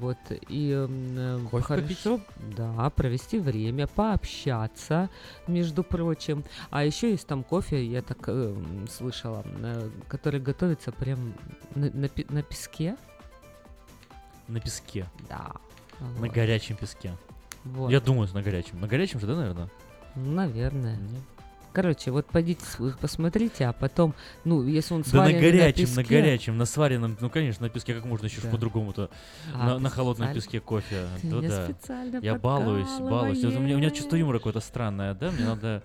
Speaker 2: вот и
Speaker 1: Кофе
Speaker 2: хорошо да провести время пообщаться между прочим а еще есть там кофе я так э, слышала э, который готовится прям на, на на песке
Speaker 1: На песке.
Speaker 2: да
Speaker 1: На
Speaker 2: вот.
Speaker 1: горячем песке.
Speaker 2: Вот.
Speaker 1: Я думаю, на горячем. На горячем же, да, наверное?
Speaker 2: Наверное. Короче, вот пойдите посмотрите, а потом, ну, если он
Speaker 1: Да на горячем, на,
Speaker 2: песке-
Speaker 1: горячем, на сваренном, ну конечно, на песке, как можно еще
Speaker 2: Да.
Speaker 1: по-другому-то,
Speaker 2: А,
Speaker 1: на, на холодном песке кофе.
Speaker 2: Ты
Speaker 1: Ну
Speaker 2: меня
Speaker 1: да.
Speaker 2: специально
Speaker 1: Я балуюсь, балуюсь. Вот у, меня, у меня чувство юмора какое-то странное, да? Мне надо,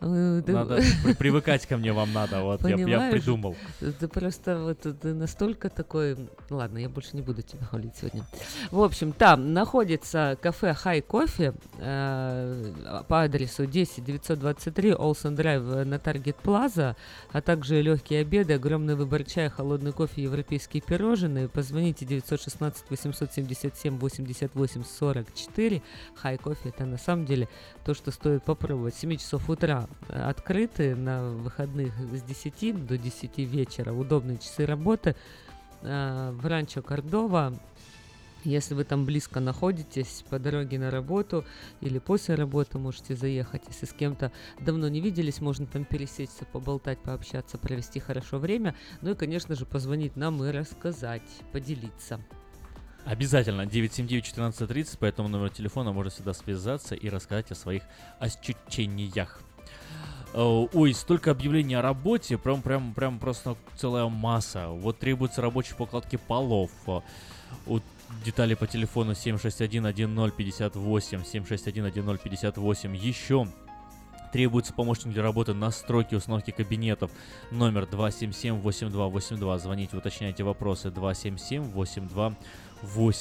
Speaker 1: надо при- привыкать ко мне вам надо, вот я, придумал.
Speaker 2: Ты просто вот ты настолько такой... Ну Ладно, я больше не буду тебя хвалить сегодня. В общем, там находится кафе Хай Кофе э, по адресу 10 923 Олсен Драйв на Таргет Плаза, а также легкие обеды, огромный выбор чая, холодный кофе, европейские пирожные. Позвоните 916 877 88 44. Хай Кофе это на самом деле то, что стоит попробовать. С 7 часов утра э, открыты, на выходных с 10 до 10 вечера. Удобные часы работы. Э, В Ранчо Кордова если вы там близко находитесь по дороге на работу или после работы можете заехать. Если с кем-то давно не виделись, можно там пересечься, поболтать, пообщаться, провести хорошо время. Ну и, конечно же, позвонить нам и рассказать, поделиться.
Speaker 1: Обязательно 979-1430, по этому номеру телефона можно всегда связаться и рассказать о своих ощущениях. Э, Ой, столько объявлений о работе, прям, прям, прям просто целая масса. Вот требуется рабочий по укладке полов. Вот детали по телефону 761-1058, 761-1058. Еще Требуется помощник для работы настройки установки кабинетов. Номер 277-8282. Звоните, уточняйте вопросы. 277-8282. В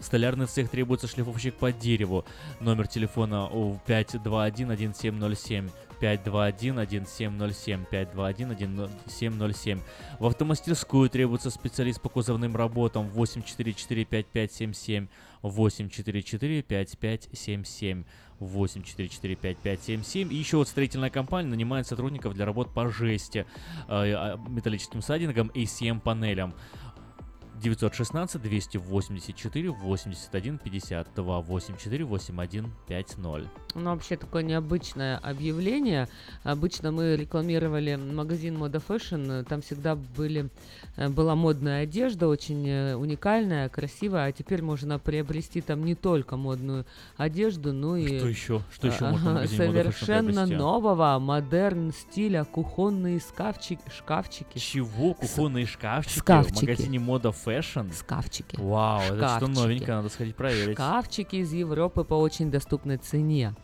Speaker 1: столярный цех требуется шлифовщик по дереву. Номер телефона у 521-1707. 521-1707, 521-1707. В автомастерскую требуется специалист по кузовным работам 844-5577, 844-5577, 844-5577. И еще вот строительная компания нанимает сотрудников для работ по жести, э, металлическим сайдингам и CM-панелям. 916 284 81 52 84 81 50.
Speaker 2: Ну, вообще такое необычное объявление. Обычно мы рекламировали магазин Мода Fashion. Там всегда были, э, была модная одежда, очень э, уникальная, красивая. А теперь можно приобрести там не только модную одежду, но и...
Speaker 1: Что еще? Что еще можно Moda Fashion
Speaker 2: Совершенно нового, модерн стиля, кухонные шкафчики. шкафчики.
Speaker 1: Чего? Кухонные шкафчики?
Speaker 2: Шкафчики.
Speaker 1: В магазине Мода Fashion?
Speaker 2: Шкафчики.
Speaker 1: Вау, это что
Speaker 2: Шкафчики.
Speaker 1: новенькое, надо сходить проверить.
Speaker 2: Шкафчики из Европы по очень доступной цене.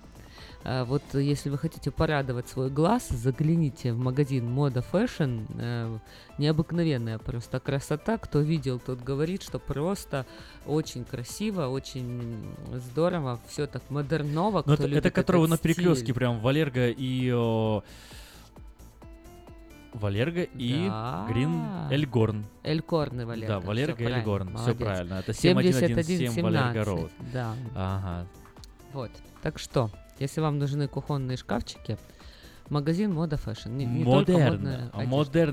Speaker 2: А, Вот э, если вы хотите порадовать свой глаз, загляните в магазин Мода Fashion. Э, Необыкновенная просто красота. Кто видел, тот говорит, что просто очень красиво, очень здорово. Все так модерново.
Speaker 1: Ну,
Speaker 2: кто
Speaker 1: это,
Speaker 2: любит
Speaker 1: это которого на перекрестке прям Валерго и... о, Валерго и
Speaker 2: Да.
Speaker 1: Грин Эльгорн.
Speaker 2: Элькорн и Валерго.
Speaker 1: Да, Валерго и Эльгорн. Все правильно. Это
Speaker 2: 7117,
Speaker 1: 7117 Валерго Роуд.
Speaker 2: Да.
Speaker 1: Ага.
Speaker 2: Вот. Так что, если вам нужны кухонные шкафчики, магазин Мода Fashion. Не, не только
Speaker 1: Модерн.
Speaker 2: модная
Speaker 1: А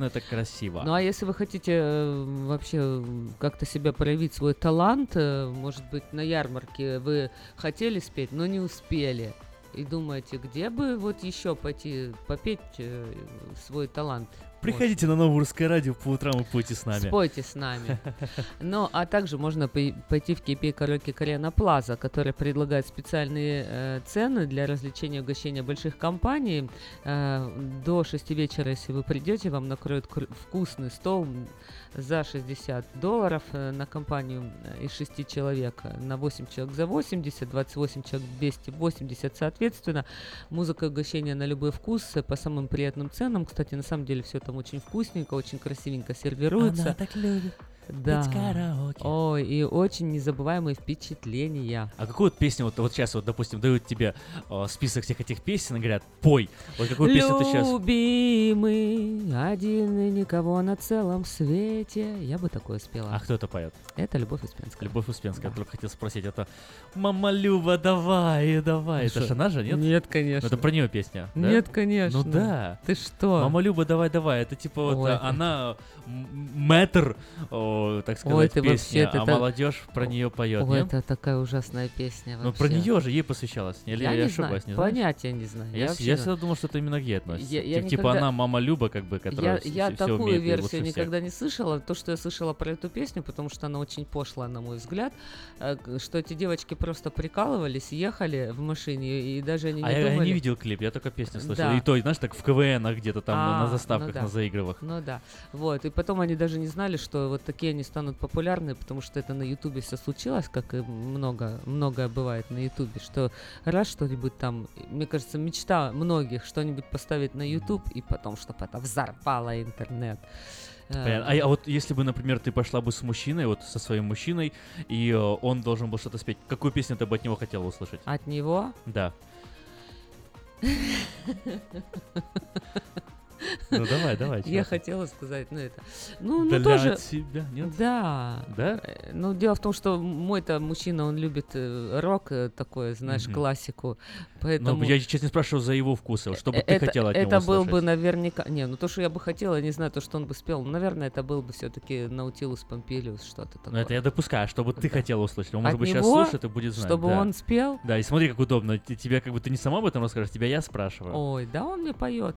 Speaker 1: это красиво.
Speaker 2: Ну а если вы хотите э, вообще как-то себя проявить свой талант, э, может быть, на ярмарке вы хотели спеть, но не успели. И думаете, где бы вот еще пойти попеть э, свой талант?
Speaker 1: Приходите на новое русское радио по утрам и пойте с нами.
Speaker 2: Спойте с нами. [LAUGHS] Ну, а также можно пой- пойти в KP Караоке Карена Плаза, который предлагает специальные э, цены для развлечения и угощения больших компаний. Э, до 6 вечера, если вы придете, вам накроют вкусный стол за 60 долларов э, на компанию э, из 6 человек. На 8 человек за 80, 28 человек 280 соответственно. Музыка и угощение на любой вкус э, по самым приятным ценам. Кстати, на самом деле все там очень вкусненько, очень красивенько сервируется.
Speaker 1: Она так любит
Speaker 2: Да.
Speaker 1: петь караоке.
Speaker 2: Ой, и очень незабываемые впечатления.
Speaker 1: А какую вот песню, вот, вот сейчас, вот, допустим, дают тебе э, список всех этих песен и говорят, пой. Вот какую песню ты сейчас...
Speaker 2: Любимый, один и никого на целом свете. Я бы такое спела.
Speaker 1: А кто это поет?
Speaker 2: Это Любовь Успенская.
Speaker 1: Любовь Успенская. Я только хотел спросить, это Мама Люба, давай, давай. Это
Speaker 2: Что?
Speaker 1: же она же, нет?
Speaker 2: Нет,
Speaker 1: Ну,
Speaker 2: конечно.
Speaker 1: Это про нее песня. да?
Speaker 2: Нет, конечно.
Speaker 1: Ну да.
Speaker 2: Ты что?
Speaker 1: Мама Люба, давай, давай. Это типа вот
Speaker 2: Ой.
Speaker 1: а, она мэтр, о, так сказать,
Speaker 2: Ой, ты
Speaker 1: песни,
Speaker 2: вообще,
Speaker 1: а
Speaker 2: так-
Speaker 1: молодежь про нее поет.
Speaker 2: Ой,
Speaker 1: нет?
Speaker 2: это такая ужасная песня
Speaker 1: Ну про нее же ей посвящалась. Или
Speaker 2: Я
Speaker 1: я,
Speaker 2: не
Speaker 1: ошибаюсь,
Speaker 2: знаю,
Speaker 1: не знаешь?
Speaker 2: понятия не знаю.
Speaker 1: Я,
Speaker 2: Я вообще
Speaker 1: я всегда думал, что это именно к ей относится.
Speaker 2: Я- я
Speaker 1: Тип- Типа
Speaker 2: никогда-
Speaker 1: она мама Люба, как бы, которая
Speaker 2: Я, я такую
Speaker 1: умеет
Speaker 2: версию
Speaker 1: всех.
Speaker 2: никогда не слышала. То, что я слышала про эту песню, потому что она очень пошла, на мой взгляд, э, что эти девочки просто прикалывались, ехали в машине, и даже они не
Speaker 1: А я, я
Speaker 2: думали...
Speaker 1: не видел клип, я только песню слышал.
Speaker 2: Да.
Speaker 1: И то, знаешь, так в КВН где-то там на-
Speaker 2: А,
Speaker 1: на
Speaker 2: ну
Speaker 1: заставках,
Speaker 2: да.
Speaker 1: на заигрывах.
Speaker 2: Ну да. Вот. И потом они даже не знали, что вот такие они станут популярны, потому что это на Ютубе все случилось, как и много, многое бывает на Ютубе, что раз что-нибудь там, мне кажется, мечта многих что-нибудь поставить на Ютуб, и потом, чтобы это взорвало интернет. Э,
Speaker 1: Понятно. А, а вот если бы, например, ты пошла бы с мужчиной, вот со своим мужчиной, и э, он должен был что-то спеть, какую песню ты бы от него хотела услышать?
Speaker 2: От него?
Speaker 1: Да. [LAUGHS] Ну давай, давай.
Speaker 2: Я хотела сказать, ну это, ну, ну тоже,
Speaker 1: тебя, нет?
Speaker 2: да,
Speaker 1: Да?
Speaker 2: Э, Ну дело в том, что мой-то мужчина, он любит э, рок э, такой, знаешь, классику, поэтому.
Speaker 1: Ну, я честно спрашиваю за его вкусы, что бы ты хотела от
Speaker 2: это был бы наверняка, не, ну то, что я бы хотела, я не знаю, то, что он бы спел, ну, наверное, это был бы все-таки Наутилус Помпилиус, что-то такое.
Speaker 1: Ну, это я допускаю, чтобы ты хотела услышать. Он, может быть, сейчас слушает и будет знать.
Speaker 2: Чтобы он спел?
Speaker 1: Да, и смотри, как удобно. Тебе как бы ты не сама об этом расскажешь, тебя я спрашиваю.
Speaker 2: Ой, да он мне поет.